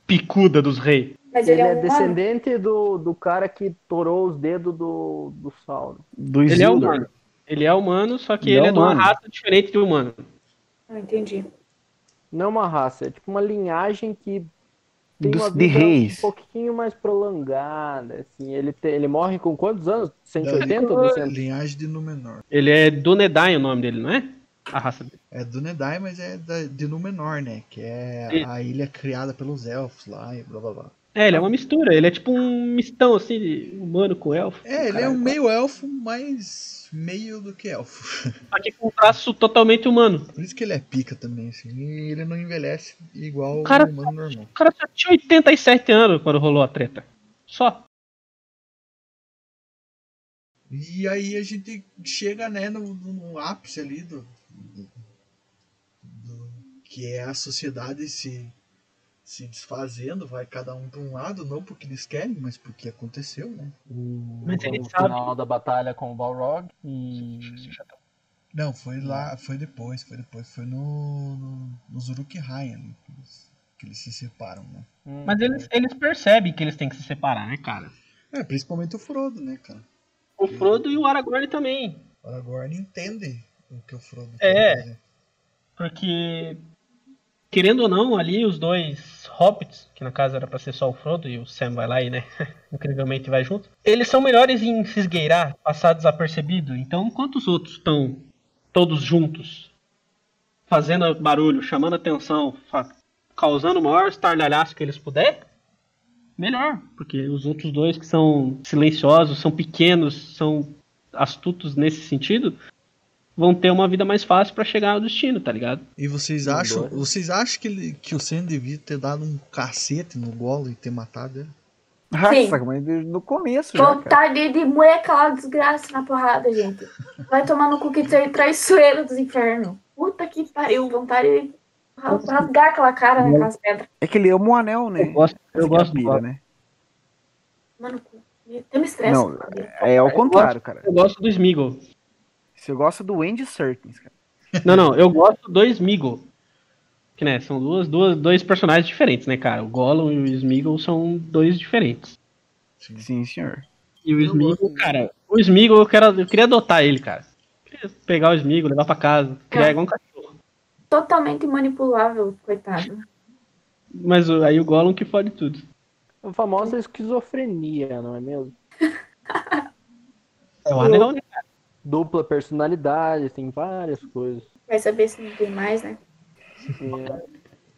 picuda dos reis. Mas Ele ele, é é um humano? descendente do, do cara que torou os dedos do, do Sauron. Do Ele é humano. Ele é humano, só que Ele ele, é é de uma raça diferente de humano. Não entendi. Não é uma raça, é tipo uma linhagem que tem Dos- uma de vida reis. um pouquinho mais prolongada. Assim. Ele, te- ele morre com quantos anos? Da 180 ou 200? linhagem de Númenor. Ele é do Nedain o nome dele, não é? A raça dele. É do Nedai, mas é da, de Númenor, né? Que é a ilha criada pelos elfos lá e blá blá blá. É, ele é uma mistura. Ele é tipo um mistão, assim, de humano com elfo. É, ele é um meio elfo, mas meio do que elfo. Que com um traço totalmente humano. Por isso que ele é pica também, assim. E ele não envelhece igual O cara- o humano normal. O cara só tinha 87 anos quando rolou a treta. Só. E aí a gente chega, né, no, no ápice ali do, do- que é a sociedade se, se desfazendo, vai cada um para um lado, não porque eles querem, mas porque aconteceu, né? O, Mas ele no sabe. final da batalha com o Balrog e Não, foi lá, foi depois, foi depois, foi no, no, nos Uruk-hai ali. que eles- que eles se separam, né? Mas eles, eles percebem que eles têm que se separar, né, cara? É, principalmente o Frodo, né, cara? O Frodo e o Aragorn também. O Aragorn entende o que o Frodo É. fazer. Porque, querendo ou não, ali os dois hobbits, que no caso era pra ser só o Frodo e o Sam vai lá e, né, incrivelmente vai junto, eles são melhores em se esgueirar, passar desapercebido. Então, enquanto os outros estão todos juntos, fazendo barulho, chamando atenção, causando o maior estardalhaço que eles puder, melhor. Porque os outros dois que são silenciosos, são pequenos, são astutos nesse sentido, vão ter uma vida mais fácil pra chegar ao destino, tá ligado? E vocês acham, vocês acham que, ele, que o Sam devia ter dado um cacete no Golo e ter matado ele? Nossa, mas no começo já, cara. Vontade de moer aquela desgraça na porrada, gente. Vai tomar no cu que tem traiçoeiro dos infernos. Puta que pariu, vontade de rasgar aquela cara Não. naquelas pedras. É que ele ama o anel, né? Eu gosto, eu a gosto do pira, né? Mano, tem me estresse. Não, é ao contrário, cara. Eu gosto do Smeagol. Você gosta do Andy Serkins, cara. Não, não, eu gosto do Smeagol. Que, né, são duas, duas, dois personagens diferentes, né, cara? O Gollum e o Smeagol são dois diferentes. Sim, senhor. E o Smeagol, cara, o Smeagol eu, quero, eu queria adotar ele, cara. Queria pegar o Smeagol, levar pra casa, criar É. igual um cachorro. Totalmente manipulável, coitado. Mas aí o Gollum que fode tudo. A famosa esquizofrenia, não é mesmo? É o anel, né, cara? Dupla personalidade, tem várias coisas. Vai saber se não tem mais, né? É.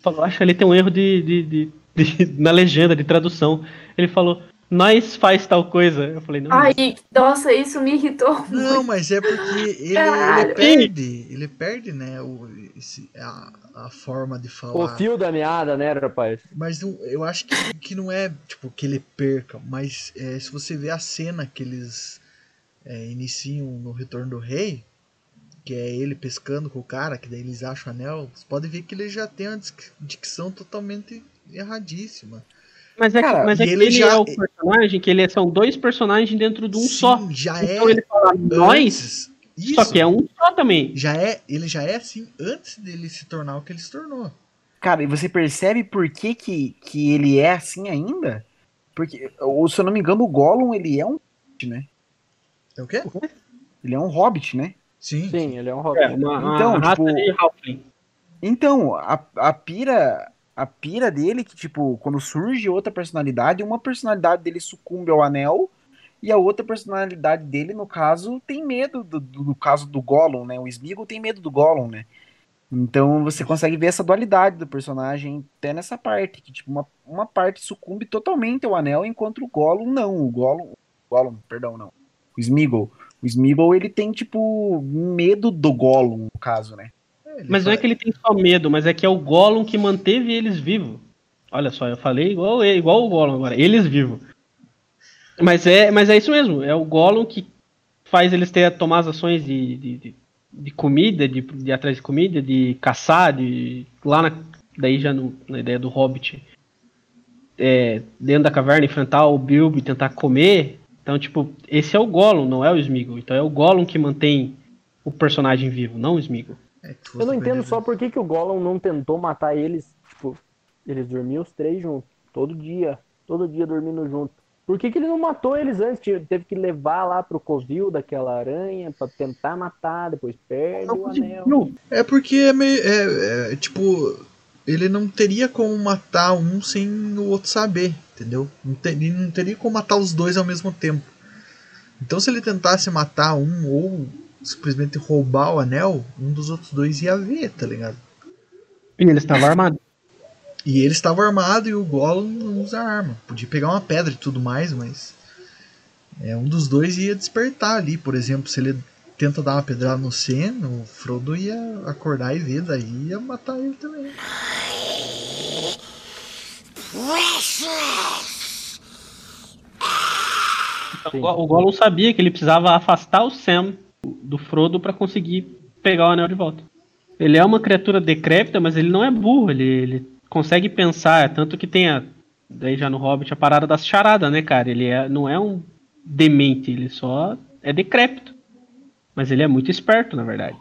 Falou, acho que ali tem um erro de, de, de- de- na legenda, de tradução. Ele falou, nós faz tal coisa. Eu falei, não. Ai, nossa, isso me irritou. Não, mas é porque ele, ele perde, ele perde, né, o, esse- a, a forma de O falar. fio da meada, né, rapaz? Mas não- eu acho que, que não é tipo que ele perca, mas é, se você vê a cena que eles é, iniciam no Retorno do Rei, que é ele pescando com o cara, que daí eles acham o anel, você pode ver que ele já tem uma dic- dicção totalmente erradíssima. Mas é, que- Cara, mas é que ele ele já- é o personagem, que ele é- são dois personagens dentro de um só. já então é ele fala nós, antes. só Isso. que é um só também. Já é, ele já é assim antes dele se tornar o que ele se tornou. Cara, e você percebe por que, que, que ele é assim ainda? Porque, ou, se eu não me engano, o Gollum, ele é um né? É o quê? Ele é um hobbit, né? Sim. Sim, ele é um hobbit. É, uma, uma Então, raça tipo, de. Então, a, a pira a pira dele que, tipo, quando surge outra personalidade, uma personalidade dele sucumbe ao anel e a outra personalidade dele, no caso, tem medo do, do, do caso do Gollum, né? O Smeagol tem medo do Gollum, né? Então você consegue ver essa dualidade do personagem até nessa parte, que tipo, uma, uma parte sucumbe totalmente ao anel, enquanto o Gollum não. O Gollum, Gollum, perdão, não. O Smeagol. O Smeagol, ele tem, tipo, medo do Gollum, no caso, né? Mas não é que ele tem só medo, mas é que é o Gollum que manteve eles vivos. Olha só, eu falei igual, igual o Gollum agora, eles vivos. Mas é, mas é isso mesmo, é o Gollum que faz eles ter tomar as ações de, de, de, de comida, de, de ir atrás de comida, de caçar, de lá na, daí já no- na ideia do Hobbit, é, dentro da caverna enfrentar o Bilbo e tentar comer. Então, tipo, esse é o Gollum, não é o Smeagol. Então é o Gollum que mantém o personagem vivo, não o Smeagol. Eu não entendo só por que, que o Gollum não tentou matar eles. Tipo, eles dormiam os três juntos. Todo dia. Todo dia dormindo junto. Por que, que ele não matou eles antes? Teve que levar lá pro covil daquela aranha pra tentar matar, depois perde o anel. É porque é meio. É, é, tipo, ele não teria como matar um sem o outro saber, entendeu? Não, ter- ele não teria como matar os dois ao mesmo tempo. Então, se ele tentasse matar um ou simplesmente roubar o anel, um dos outros dois ia ver, tá ligado? E ele estava armado. E ele estava armado e o Gollum não usa arma. Podia pegar uma pedra e tudo mais, mas. É, um dos dois ia despertar ali. Por exemplo, se ele tenta dar uma pedrada no Sam, o Frodo ia acordar e ver, daí ia matar ele também. O Go- o Gollum sabia que ele precisava afastar o Sam do Frodo pra conseguir pegar o anel de volta. Ele é uma criatura decrépita, mas ele não é burro, ele, ele consegue pensar, tanto que tem a, daí já no Hobbit a parada das charadas, né, cara? Ele é, não é um demente, ele só é decrépito. Mas ele é muito esperto, na verdade.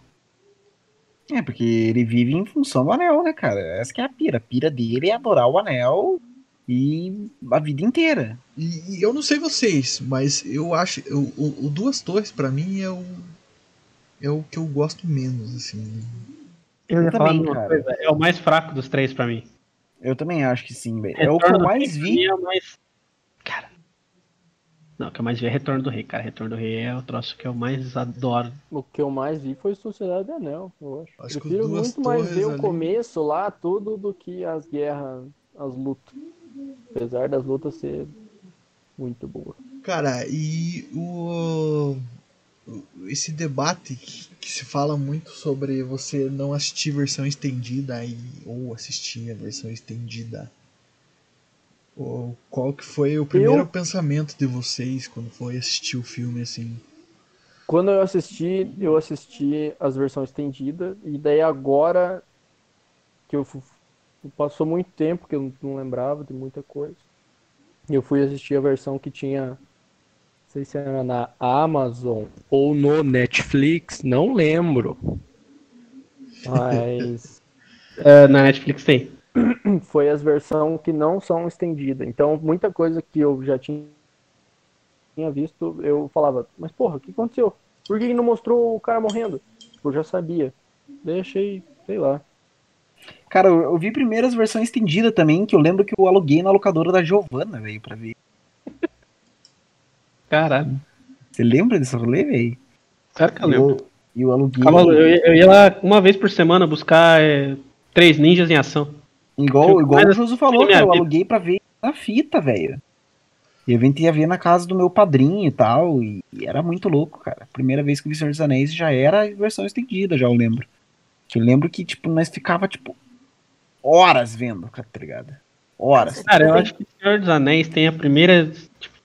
É, porque ele vive em função do anel, né, cara? Essa que é a pira. A pira dele é adorar o anel e a vida inteira. E, e eu não sei vocês, mas eu acho. eu- o, o Duas Torres, pra mim, é o. É o que eu gosto menos, assim. Eu ia Eu falar também, uma cara. coisa, é o mais fraco dos três pra mim. Eu também acho que sim, velho. É o que eu mais vi. É o mais... Não, o que eu mais vi é Retorno do Rei, cara. Retorno do Rei é o troço que eu mais adoro. O que eu mais vi foi Sociedade do Anel, eu acho. Acho Prefiro muito mais ver o ali- começo lá, tudo, do que as guerras, as lutas. Apesar das lutas ser muito boas. Cara, e o. o- Esse debate que, que se fala muito sobre você não assistir versão estendida e, ou assistir a versão estendida. Qual que foi o primeiro Eu- pensamento de vocês quando foi assistir o filme assim? Quando eu assisti, eu assisti as versões estendidas, e daí agora que eu passou muito tempo que eu não lembrava de muita coisa. E eu fui assistir a versão que tinha, não sei se era na Amazon ou no Netflix, não lembro. Mas É, na Netflix tem. foi as versões que não são estendidas. Então, muita coisa que eu já tinha tinha visto, eu falava, mas porra, o que aconteceu? Por que não mostrou o cara morrendo? Eu já sabia. Daí achei, sei lá. Cara, eu, vi primeiro as versões estendidas também, que eu lembro que eu aluguei na locadora da Giovanna, velho, pra ver. Caralho. Você lembra desse rolê, velho? Claro que eu lembro. E eu aluguei. Eu, ia- eu ia lá uma vez por semana buscar é, três ninjas em ação. Igual, igual o Josu falou, eu aluguei pra ver na fita, velho. E eu ia ver na casa do meu padrinho e tal, e, e era muito louco, cara. Primeira vez que eu vi Senhor dos Anéis já era a versão estendida, já eu lembro. Eu lembro que, tipo, nós ficava, tipo, horas vendo, cara, tá ligado? Horas. Cara, eu acho que Senhor dos Anéis tem a primeira. Tipo,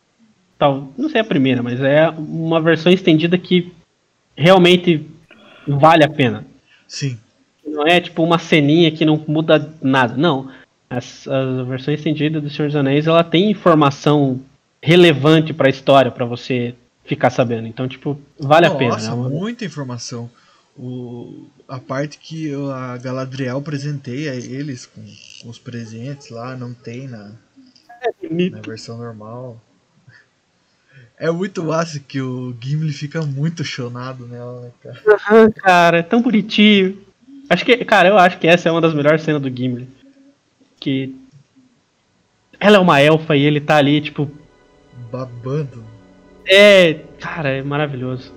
tal, não sei a primeira, mas é uma versão estendida que realmente vale a pena. Sim. Não é tipo uma ceninha que não muda nada. Não. As- A, versão estendida do Senhor dos Anéis ela tem informação relevante pra história pra você ficar sabendo. Então, tipo, vale a pena. Nossa, né? Muita informação. O, a parte que a Galadriel presenteia eles com, com os presentes lá, não tem na, na versão normal. É muito massa que o Gimli fica muito chonado nela, né, cara? Aham, cara, é tão bonitinho. Acho que, cara, eu acho que essa é uma das melhores cenas do Gimli. Que ela é uma elfa e ele tá ali, tipo, Babando. é, cara, é maravilhoso.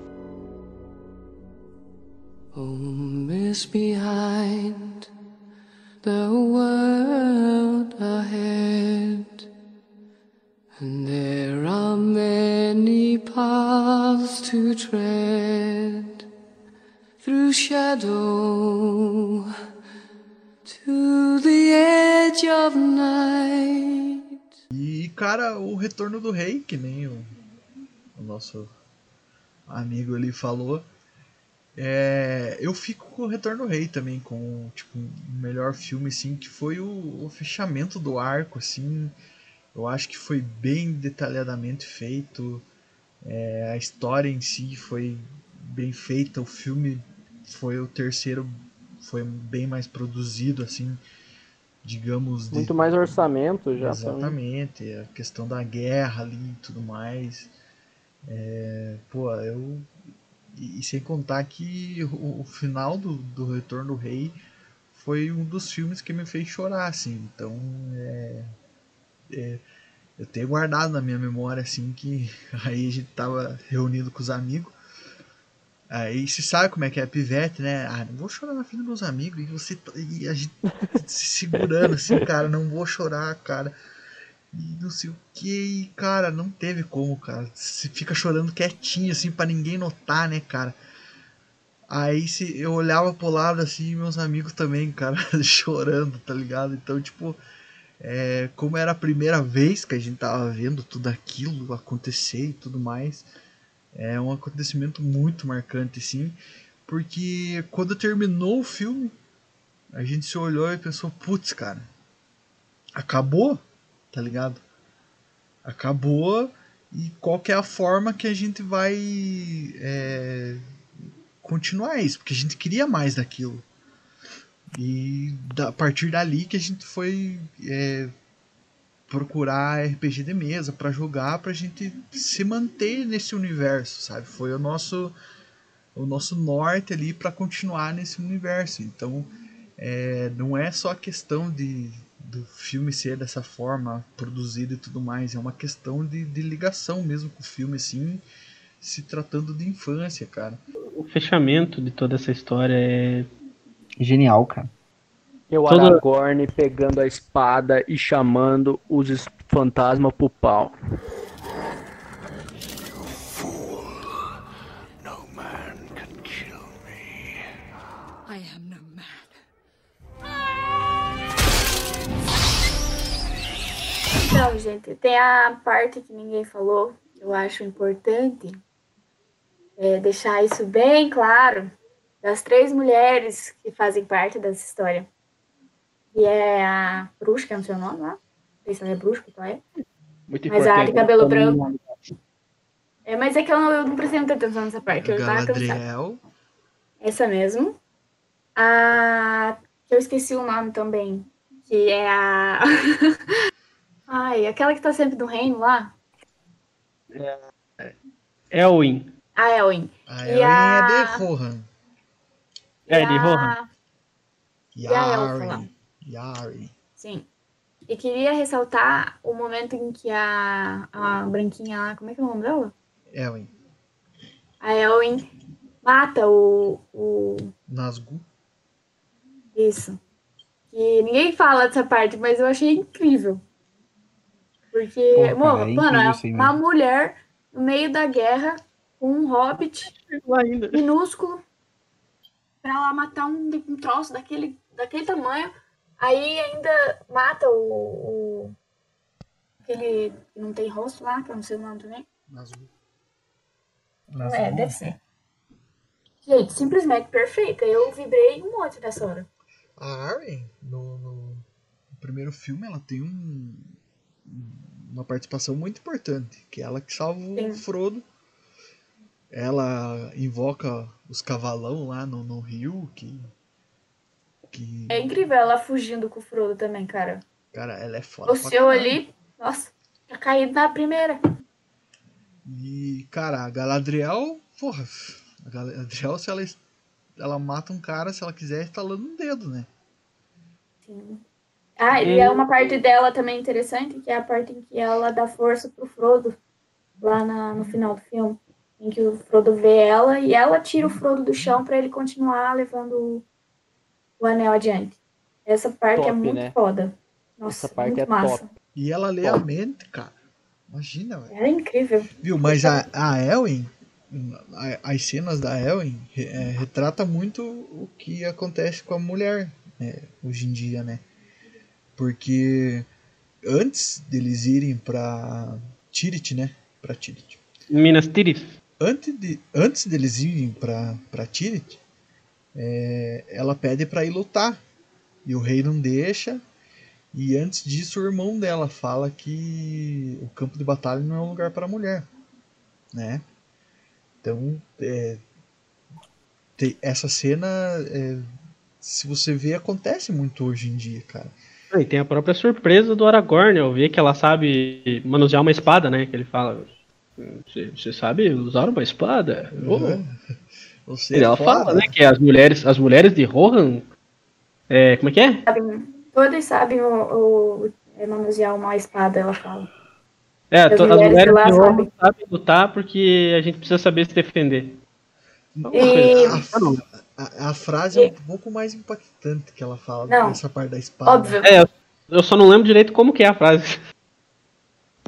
Oh, miss behind the world ahead. And there are many paths to tread through shadow to the edge of night. E, cara, o Retorno do Rei, que nem o, o nosso amigo ali falou. É, eu fico com o Retorno do Rei também, com tipo, o melhor filme, assim, que foi o, o fechamento do arco, assim. Eu acho que foi bem detalhadamente feito. É, a história em si foi bem feita. O filme foi o terceiro, foi bem mais produzido, assim, digamos. de- Muito mais orçamento já. Exatamente, a questão da guerra ali e tudo mais. É, pô, eu. E, e sem contar que o, o final do, do Retorno do Rei foi um dos filmes que me fez chorar, assim. Então, é, é, eu tenho guardado na minha memória, assim, que aí a gente tava reunido com os amigos. Aí você sabe como é que é pivete, né? Ah, não vou chorar na frente dos meus amigos. E você tá- e a gente se segurando assim, cara, não vou chorar, cara. E não sei o que, e, cara, não teve como, cara. Você fica chorando quietinho, assim, pra ninguém notar, né, cara. Aí se eu olhava pro lado assim, e meus amigos também, cara, chorando, tá ligado? Então, tipo, é, como era a primeira vez que a gente tava vendo tudo aquilo acontecer e tudo mais, é um acontecimento muito marcante, sim. Porque quando terminou o filme, a gente se olhou e pensou, putz, cara, acabou, tá ligado? Acabou e qual é a forma que a gente vai é, continuar isso? Porque a gente queria mais daquilo. E da, a partir dali que a gente foi é, procurar RPG de mesa para jogar, pra gente se manter nesse universo, sabe? Foi o nosso o nosso norte ali para continuar nesse universo. Então, é, não é só a questão de do filme ser dessa forma produzido e tudo mais, é uma questão de, de ligação mesmo com o filme, assim, se tratando de infância, cara. O fechamento de toda essa história é Genial, cara. E o Todo- Aragorn pegando a espada e chamando os fantasmas pro pau. I am no man. Então, gente, tem a parte que ninguém falou, eu acho importante é deixar isso bem claro, das três mulheres que fazem parte dessa história. E é a Brusca, é o seu nome lá? Não sei se ela é Brusca, qual é? muito Mas a de cabelo mim, branco. É, mas é que eu não, eu não prestei muita atenção nessa parte, eu. Galadriel, Essa mesmo. A. que eu esqueci o nome também. Que é a. Ai, aquela que tá sempre no reino lá. Elwin. A Elwin. a E Elwin a- é de Rohan. É, E de a- Rohan. E a elfa lá. Yari. Sim. E queria ressaltar o momento em que a, a branquinha lá, como é que é o nome dela? Elwin. A Elwin mata o, o Nazgûl. Isso. E ninguém fala dessa parte, mas eu achei incrível. Porque, Pô, cara, mano, é mano, é uma mesmo. mulher no meio da guerra com um hobbit ainda. minúsculo pra ela matar um, um troço daquele, daquele tamanho. Aí ainda mata o, o- aquele que não tem rosto lá, que eu não sei o nome também. Nazgûl. É, deve ser. Gente, simplesmente perfeita. Eu vibrei um monte nessa hora. A Arwen, no, no- no primeiro filme, ela tem um, uma participação muito importante, que é ela que salva o Sim. Frodo. Ela invoca os cavalão lá no, no rio, que, que É incrível ela fugindo com o Frodo também, cara. cara, ela é foda. O pra seu caralho. ali, nossa, tinha caído na primeira. E, cara, a Galadriel, porra, a Galadriel, se ela, ela mata um cara, se ela quiser, estalando um dedo, né? Sim. Ah, e é uma parte dela também interessante, que é a parte em que ela dá força pro Frodo, lá na- no final do filme. Em que o Frodo vê ela e ela tira o Frodo do chão pra ele continuar levando o, anel adiante. Essa parte é Top, muito né? foda. Nossa, Essa parte muito é massa. top. E ela lê a mente, cara. Imagina, velho. É incrível. Viu, mas a, a Elwin, a- as cenas da Elwin é, retrata muito o que acontece com a mulher né, hoje em dia, né? Porque antes deles irem pra Tirith, né? Pra Tirith. Minas Tirith. Antes, de, antes deles irem pra, pra Tirith, é, ela pede pra ir lutar. E o rei não deixa. E antes disso, o irmão dela fala que o campo de batalha não é um lugar para mulher, né? Então, é, essa cena, é, se você vê, acontece muito hoje em dia, cara. E tem a própria surpresa do Aragorn ao ver que ela sabe manusear uma espada, né? Que ele fala. Você sabe usar uma espada? Oh. Você E ela é foda. fala, né? Que as mulheres, as mulheres de Rohan. É, como é que é? Sabem- todas sabem o, o, é, manusear uma espada, ela fala. É, As to- as mulheres mulheres de lá de Rohan sabem. sabem lutar porque a gente precisa saber se defender. E- A, a- a frase é um pouco mais impactante que ela fala Não. nessa parte da espada. Óbvio. É, eu- eu só não lembro direito como que é a frase.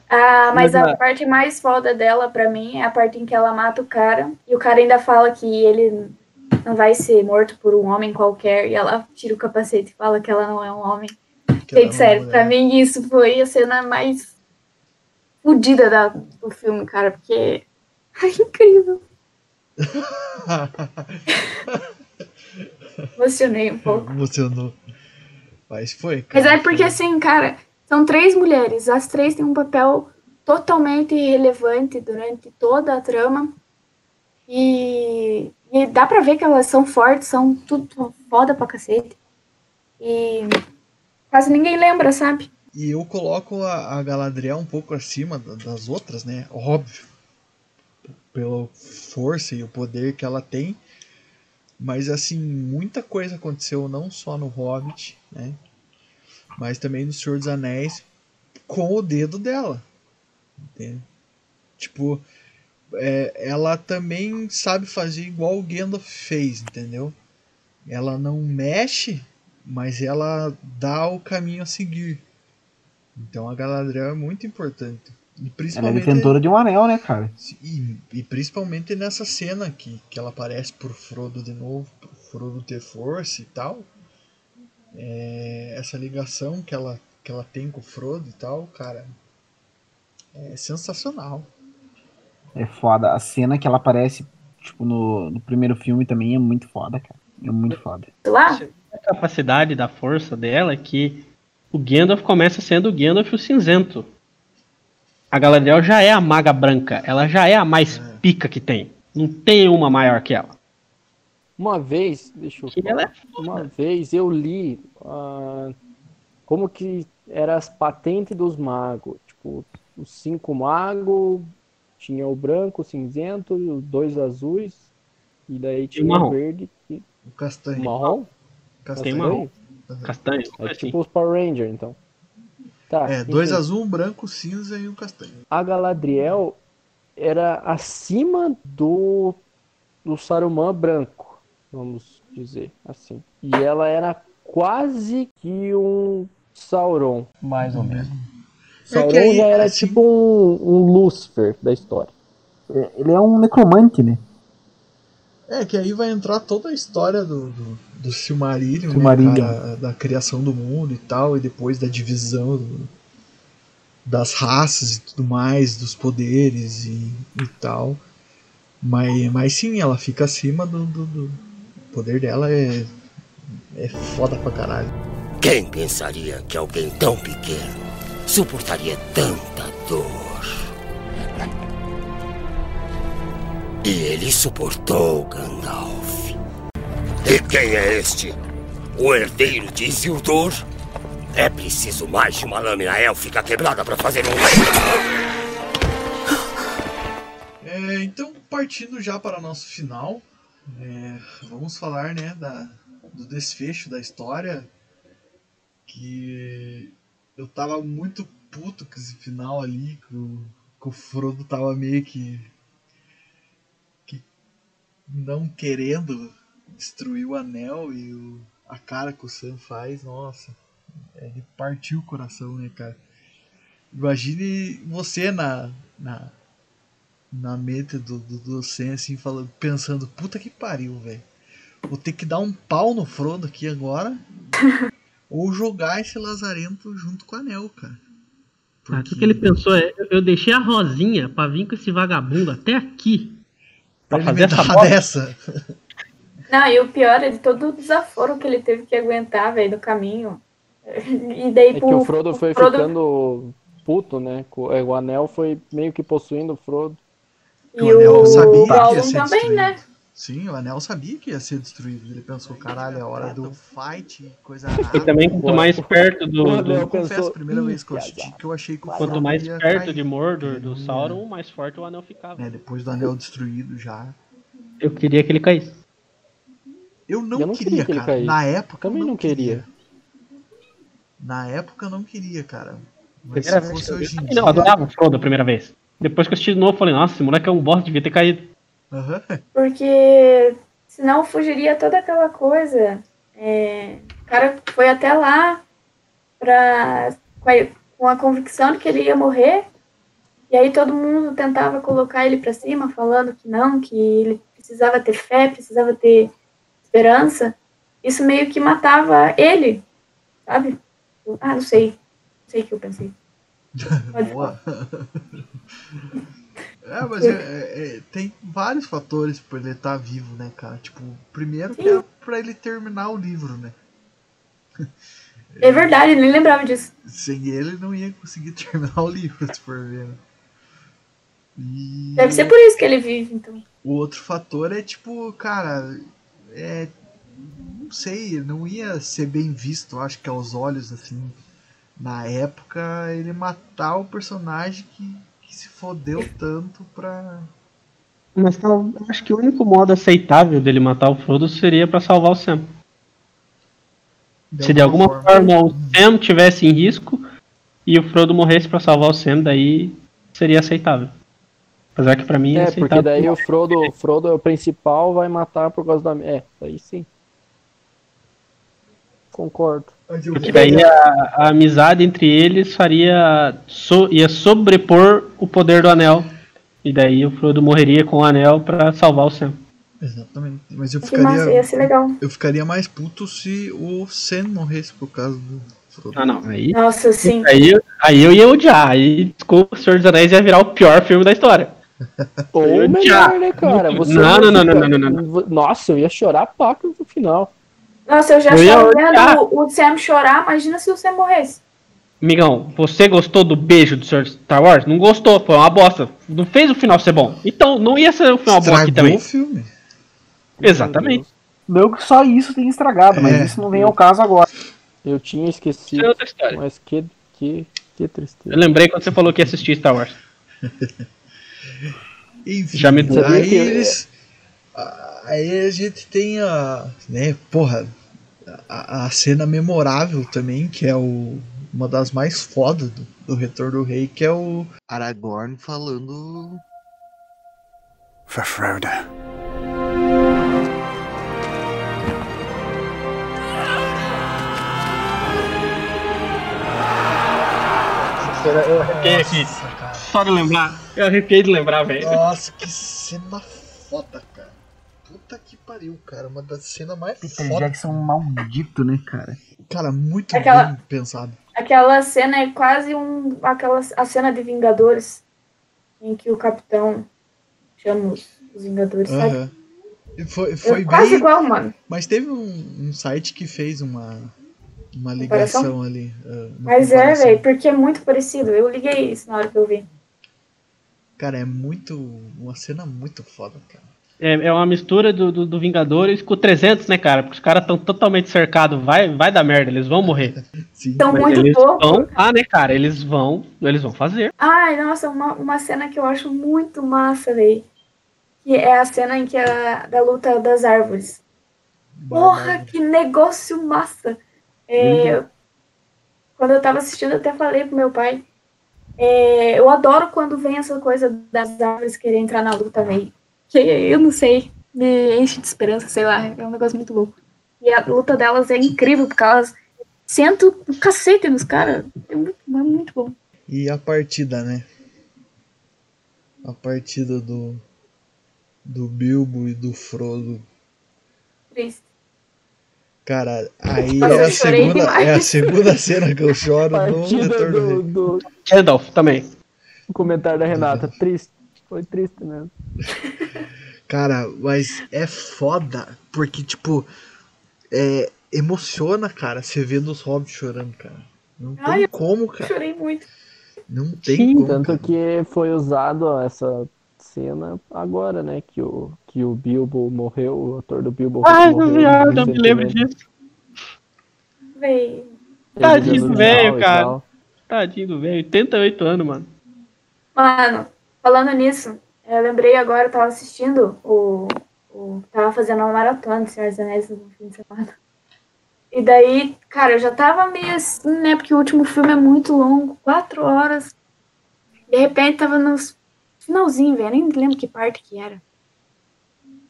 Ah, mas Mas a parte mais foda dela, pra mim, é a parte em que ela mata o cara. E o cara ainda fala que ele não vai ser morto por um homem qualquer. E ela tira o capacete e fala que ela não é um homem. Que Gente, é sério, mulher. pra mim isso foi a cena mais fodida da- do filme, cara. Porque é incrível. Emocionei um pouco. Emocionou. Mas foi, Mas cara. é porque, assim, cara, são três mulheres. As três têm um papel totalmente relevante durante toda a trama. E, e dá pra ver que elas são fortes, são tudo foda pra cacete. E quase ninguém lembra, sabe? E eu coloco a, a Galadriel um pouco acima da- das outras, né? Óbvio. Pela força e o poder que ela tem. Mas assim, muita coisa aconteceu não só no Hobbit, né? Mas também no Senhor dos Anéis com o dedo dela. Entende? Tipo, é, ela também sabe fazer igual o Gandalf fez, entendeu? Ela não mexe, mas ela dá o caminho a seguir. Então a Galadriel é muito importante. E Ela é principalmente, detentora de um anel, né, cara? e, e principalmente nessa cena que, que ela aparece pro Frodo de novo, pro Frodo ter força e tal. É, essa ligação que ela, que ela tem com o Frodo e tal, cara, é sensacional. É foda. A cena que ela aparece, tipo, no, no primeiro filme também é muito foda, cara. É muito foda. Lá? A capacidade da força dela é que o Gandalf começa sendo o Gandalf o cinzento. A Galadriel já é a maga branca, ela já é a mais pica que tem. Não tem uma maior que ela. Uma vez, deixa eu é uma vez eu li ah, como que eram as patentes dos magos. Tipo, os cinco magos, tinha o branco, o cinzento, os dois azuis, e daí tinha o marrom. verde e O castanho. o marrom. Castanho. marrom. Castanho. É tipo os Power Ranger, então. Tá, É, dois enfim. azul, um branco, cinza e um castanho. a Galadriel era acima do, do Saruman branco, vamos dizer assim. E ela era quase que um Sauron, mais ou menos. É que Sauron aí, já era assim- tipo um, um Lúcifer da história. É, Ele é um necromante, né? É, que aí vai entrar toda a história do, do, do Silmarillion, Silmarillion. Né, cara, da criação do mundo e tal, e depois da divisão do- das raças e tudo mais, dos poderes e, e tal. Mas, mas sim, ela fica acima do, do, do- O poder dela é, é foda pra caralho. Quem pensaria que alguém tão pequeno suportaria tanta dor? E ele suportou, Gandalf. E quem é este? O herdeiro de Isildur? É preciso mais de uma lâmina élfica quebrada para fazer um. É, então, partindo já para nosso final, é, vamos falar né, da, do desfecho da história. Que eu tava muito puto com esse final ali, que o, que o Frodo tava meio que, que não querendo destruir o anel e o, a cara que o Sam faz, nossa, ele partiu o coração, né, cara? Imagine você na, na, na mente do, do, do Sam, assim, falando, pensando, puta que pariu, velho. Vou ter que dar um pau no Frodo aqui agora. ou jogar esse lazarento junto com o anel, cara. Ah, O que, que ele pensou? É, eu- deixei a Rosinha pra vir com esse vagabundo até aqui. Pra Pra fazer essa dessa. Não, e o pior é de todo o desaforo que ele teve que aguentar, velho, do caminho. E daí É que pro- o Frodo foi ficando puto, né? É, O anel foi meio que possuindo o Frodo. E o anel o sabia que ia ser também, destruído. né? Sim, o anel sabia que ia ser destruído. Ele pensou, caralho, é hora do fight, coisa E nada. também, quanto mais perto do. Eu do- confesso, a primeira vez que eu assisti que eu achei que o Quanto mais perto cair. de Mordor do Sauron, mais forte o anel ficava. né, depois do anel destruído já. Eu queria que ele caísse. Eu não, Eu não queria, queria que ele cara. caísse. Na época Também eu não queria. Na época eu não queria, cara. Mas Primeira se vez fosse eu vi, hoje em eu dia. Não, eu adorava o Frodo a primeira vez. Depois que eu assisti de novo, eu falei, nossa, esse moleque é um bosta, devia ter caído. Aham. Porque senão fugiria toda aquela coisa. É, o cara foi até lá pra, com, a, com a convicção de que ele ia morrer. E aí todo mundo tentava colocar ele pra cima, falando que não, que ele precisava ter fé, precisava ter esperança. Isso meio que matava ele, sabe? Ah, não sei. Não sei o que eu pensei. Boa. É, mas é- é- é, tem vários fatores por ele estar vivo, né, cara? Tipo, primeiro que é pra ele terminar o livro, né? É verdade, eu nem lembrava disso. Sem ele não ia conseguir terminar o livro, se for ver. né? E Deve ser por isso que ele vive, então. o outro fator é tipo, cara, é não sei, não ia ser bem visto, acho que aos olhos, assim, na época, ele matar o personagem que, que se fodeu tanto pra. Mas tal, acho que o único modo aceitável dele matar o Frodo seria pra salvar o Sam. De Se de alguma alguma forma o Sam tivesse em risco e o Frodo morresse pra salvar o Sam, daí seria aceitável. Apesar que pra mim é, É, aceitável. porque daí o Frodo, o Frodo é o principal, vai matar por causa da. É, aí sim. Concordo. Porque daí a, a amizade entre eles faria. so- ia sobrepor o poder do anel. E daí o Frodo morreria com o anel pra salvar o Sam. Exatamente. Mas eu ficaria. ia ser legal. Eu ficaria mais puto se o Sam morresse por causa do Frodo. Ah, não. Aí, Nossa, sim. aí, aí eu ia odiar. Aí, desculpa, o Senhor dos Anéis ia virar o pior filme da história. Ou melhor, né, cara? Você não, não, não, não, não, não, não. Nossa, eu ia chorar paca no final. Nossa, eu já Eu odiar. vendo o, o Sam chorar. Imagina se o Sam morresse. Migão, você gostou do beijo do Senhor Star Wars? Não gostou, foi uma bosta. Não fez o final ser bom. Então, não ia ser o final bom aqui Estragou também. o filme. Exatamente. Não que só isso tenha estragado, mas É. isso não vem ao caso agora. Eu tinha Isso esquecido. é outra história. Mas que, que, que tristeza. Eu lembrei quando você falou que ia assistir Star Wars. Enfim, Já me aí eles. Aí a gente tem a. Né, porra. A, a cena memorável também, que é o, uma das mais fodas do, do Retorno do Rei, que é o Aragorn falando. For Frodo. Eu arrepiei aqui. Só de lembrar. Eu arrepiei de lembrar, velho. Nossa, que cena foda, cara. Puta que pariu, cara. Uma das cenas mais Peter foda. Jackson maldito, né, cara? Cara, muito Aquela- bem pensado. Aquela cena é quase um. Aquela, a cena de Vingadores. Em que o capitão chama os, Vingadores, sabe? E Foi, foi É quase bem. igual, mano. Mas teve um, um site que fez uma, uma Comparação? ligação ali. uma Mas é, comparação. velho, porque é muito parecido. Eu liguei isso na hora que eu vi. Cara, é muito. Uma cena muito foda, cara. É, é uma mistura do, do, do Vingadores com o 300, né, cara? Porque os caras estão totalmente cercados. Vai, vai dar merda, eles vão morrer. Então, Mas muito eles pouco. vão. Ah, né, cara? Eles vão. Eles vão fazer. Ai, nossa, uma, uma cena que eu acho muito massa, velho. Que é a cena em que a, da luta das árvores. Porra, que negócio massa! É, Quando eu tava assistindo, eu até falei pro meu pai. é, eu adoro quando vem essa coisa das árvores querer entrar na luta, velho. Que eu não sei, me enche de esperança, sei lá, é um negócio muito louco. E a luta delas é incrível, porque elas sentam o cacete nos caras. É muito, é muito bom. E a partida, né? A partida do. Do Bilbo e do Frodo. Triste. Cara, aí Nossa, é a segunda, é a segunda cena que eu choro no Retorno do do, Randolph também. comentário da Renata. Triste. Foi triste mesmo. Cara, mas é foda, porque, tipo, é, emociona, cara, você vendo os hobbits chorando, cara. Não tem Ai, eu como, Eu cara. chorei muito. Não tem Sim, como. tanto cara. que foi usado essa cena agora, né? Que o, que o Bilbo morreu, o ator do Bilbo Ai, morreu. viado, eu me lembro disso. Véi. Tadinho do velho, cara. Tadinho do velho. 88 anos, mano. Mano, falando nisso, eu lembrei agora, eu tava assistindo o. o tava fazendo uma maratona de Senhor dos Anéis no fim de semana. E daí, cara, eu já tava meio assim, né? Porque o último filme é muito longo, quatro horas. De repente tava nos finalzinho, velho. Nem lembro que parte que era.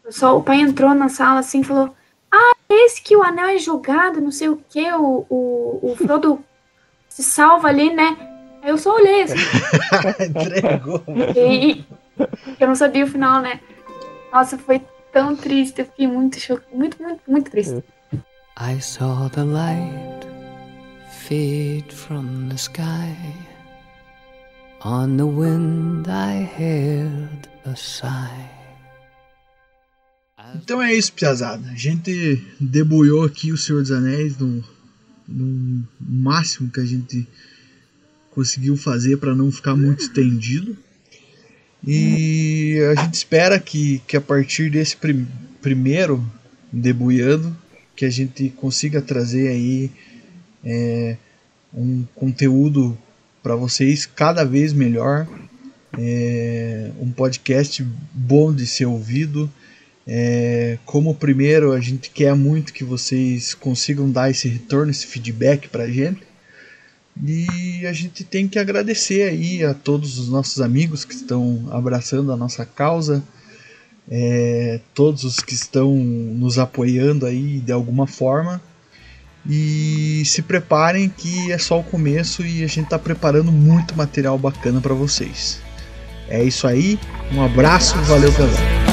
Só o pai entrou na sala assim e falou: Ah, esse que o anel é jogado, não sei o que, o, o, o Frodo se salva ali, né? Eu só olhei assim. Entregou. E eu não sabia o final, né? Nossa, foi tão triste. Eu fiquei muito cho... muito, muito, muito triste. I saw the light fade from the sky. On the wind I heard a sigh. Então é isso, piazada. A gente debulhou aqui o Senhor dos Anéis no, no máximo que a gente conseguiu fazer para não ficar muito estendido. E a gente espera que, que a partir desse prim- primeiro debulhando, que a gente consiga trazer aí é, um conteúdo para vocês cada vez melhor, é, um podcast bom de ser ouvido. É, como primeiro, a gente quer muito que vocês consigam dar esse retorno, esse feedback para a gente. E a gente tem que agradecer aí a todos os nossos amigos que estão abraçando a nossa causa, é, todos os que estão nos apoiando aí de alguma forma. E se preparem que é só o começo e a gente está preparando muito material bacana para vocês. É isso aí, um abraço, valeu galera.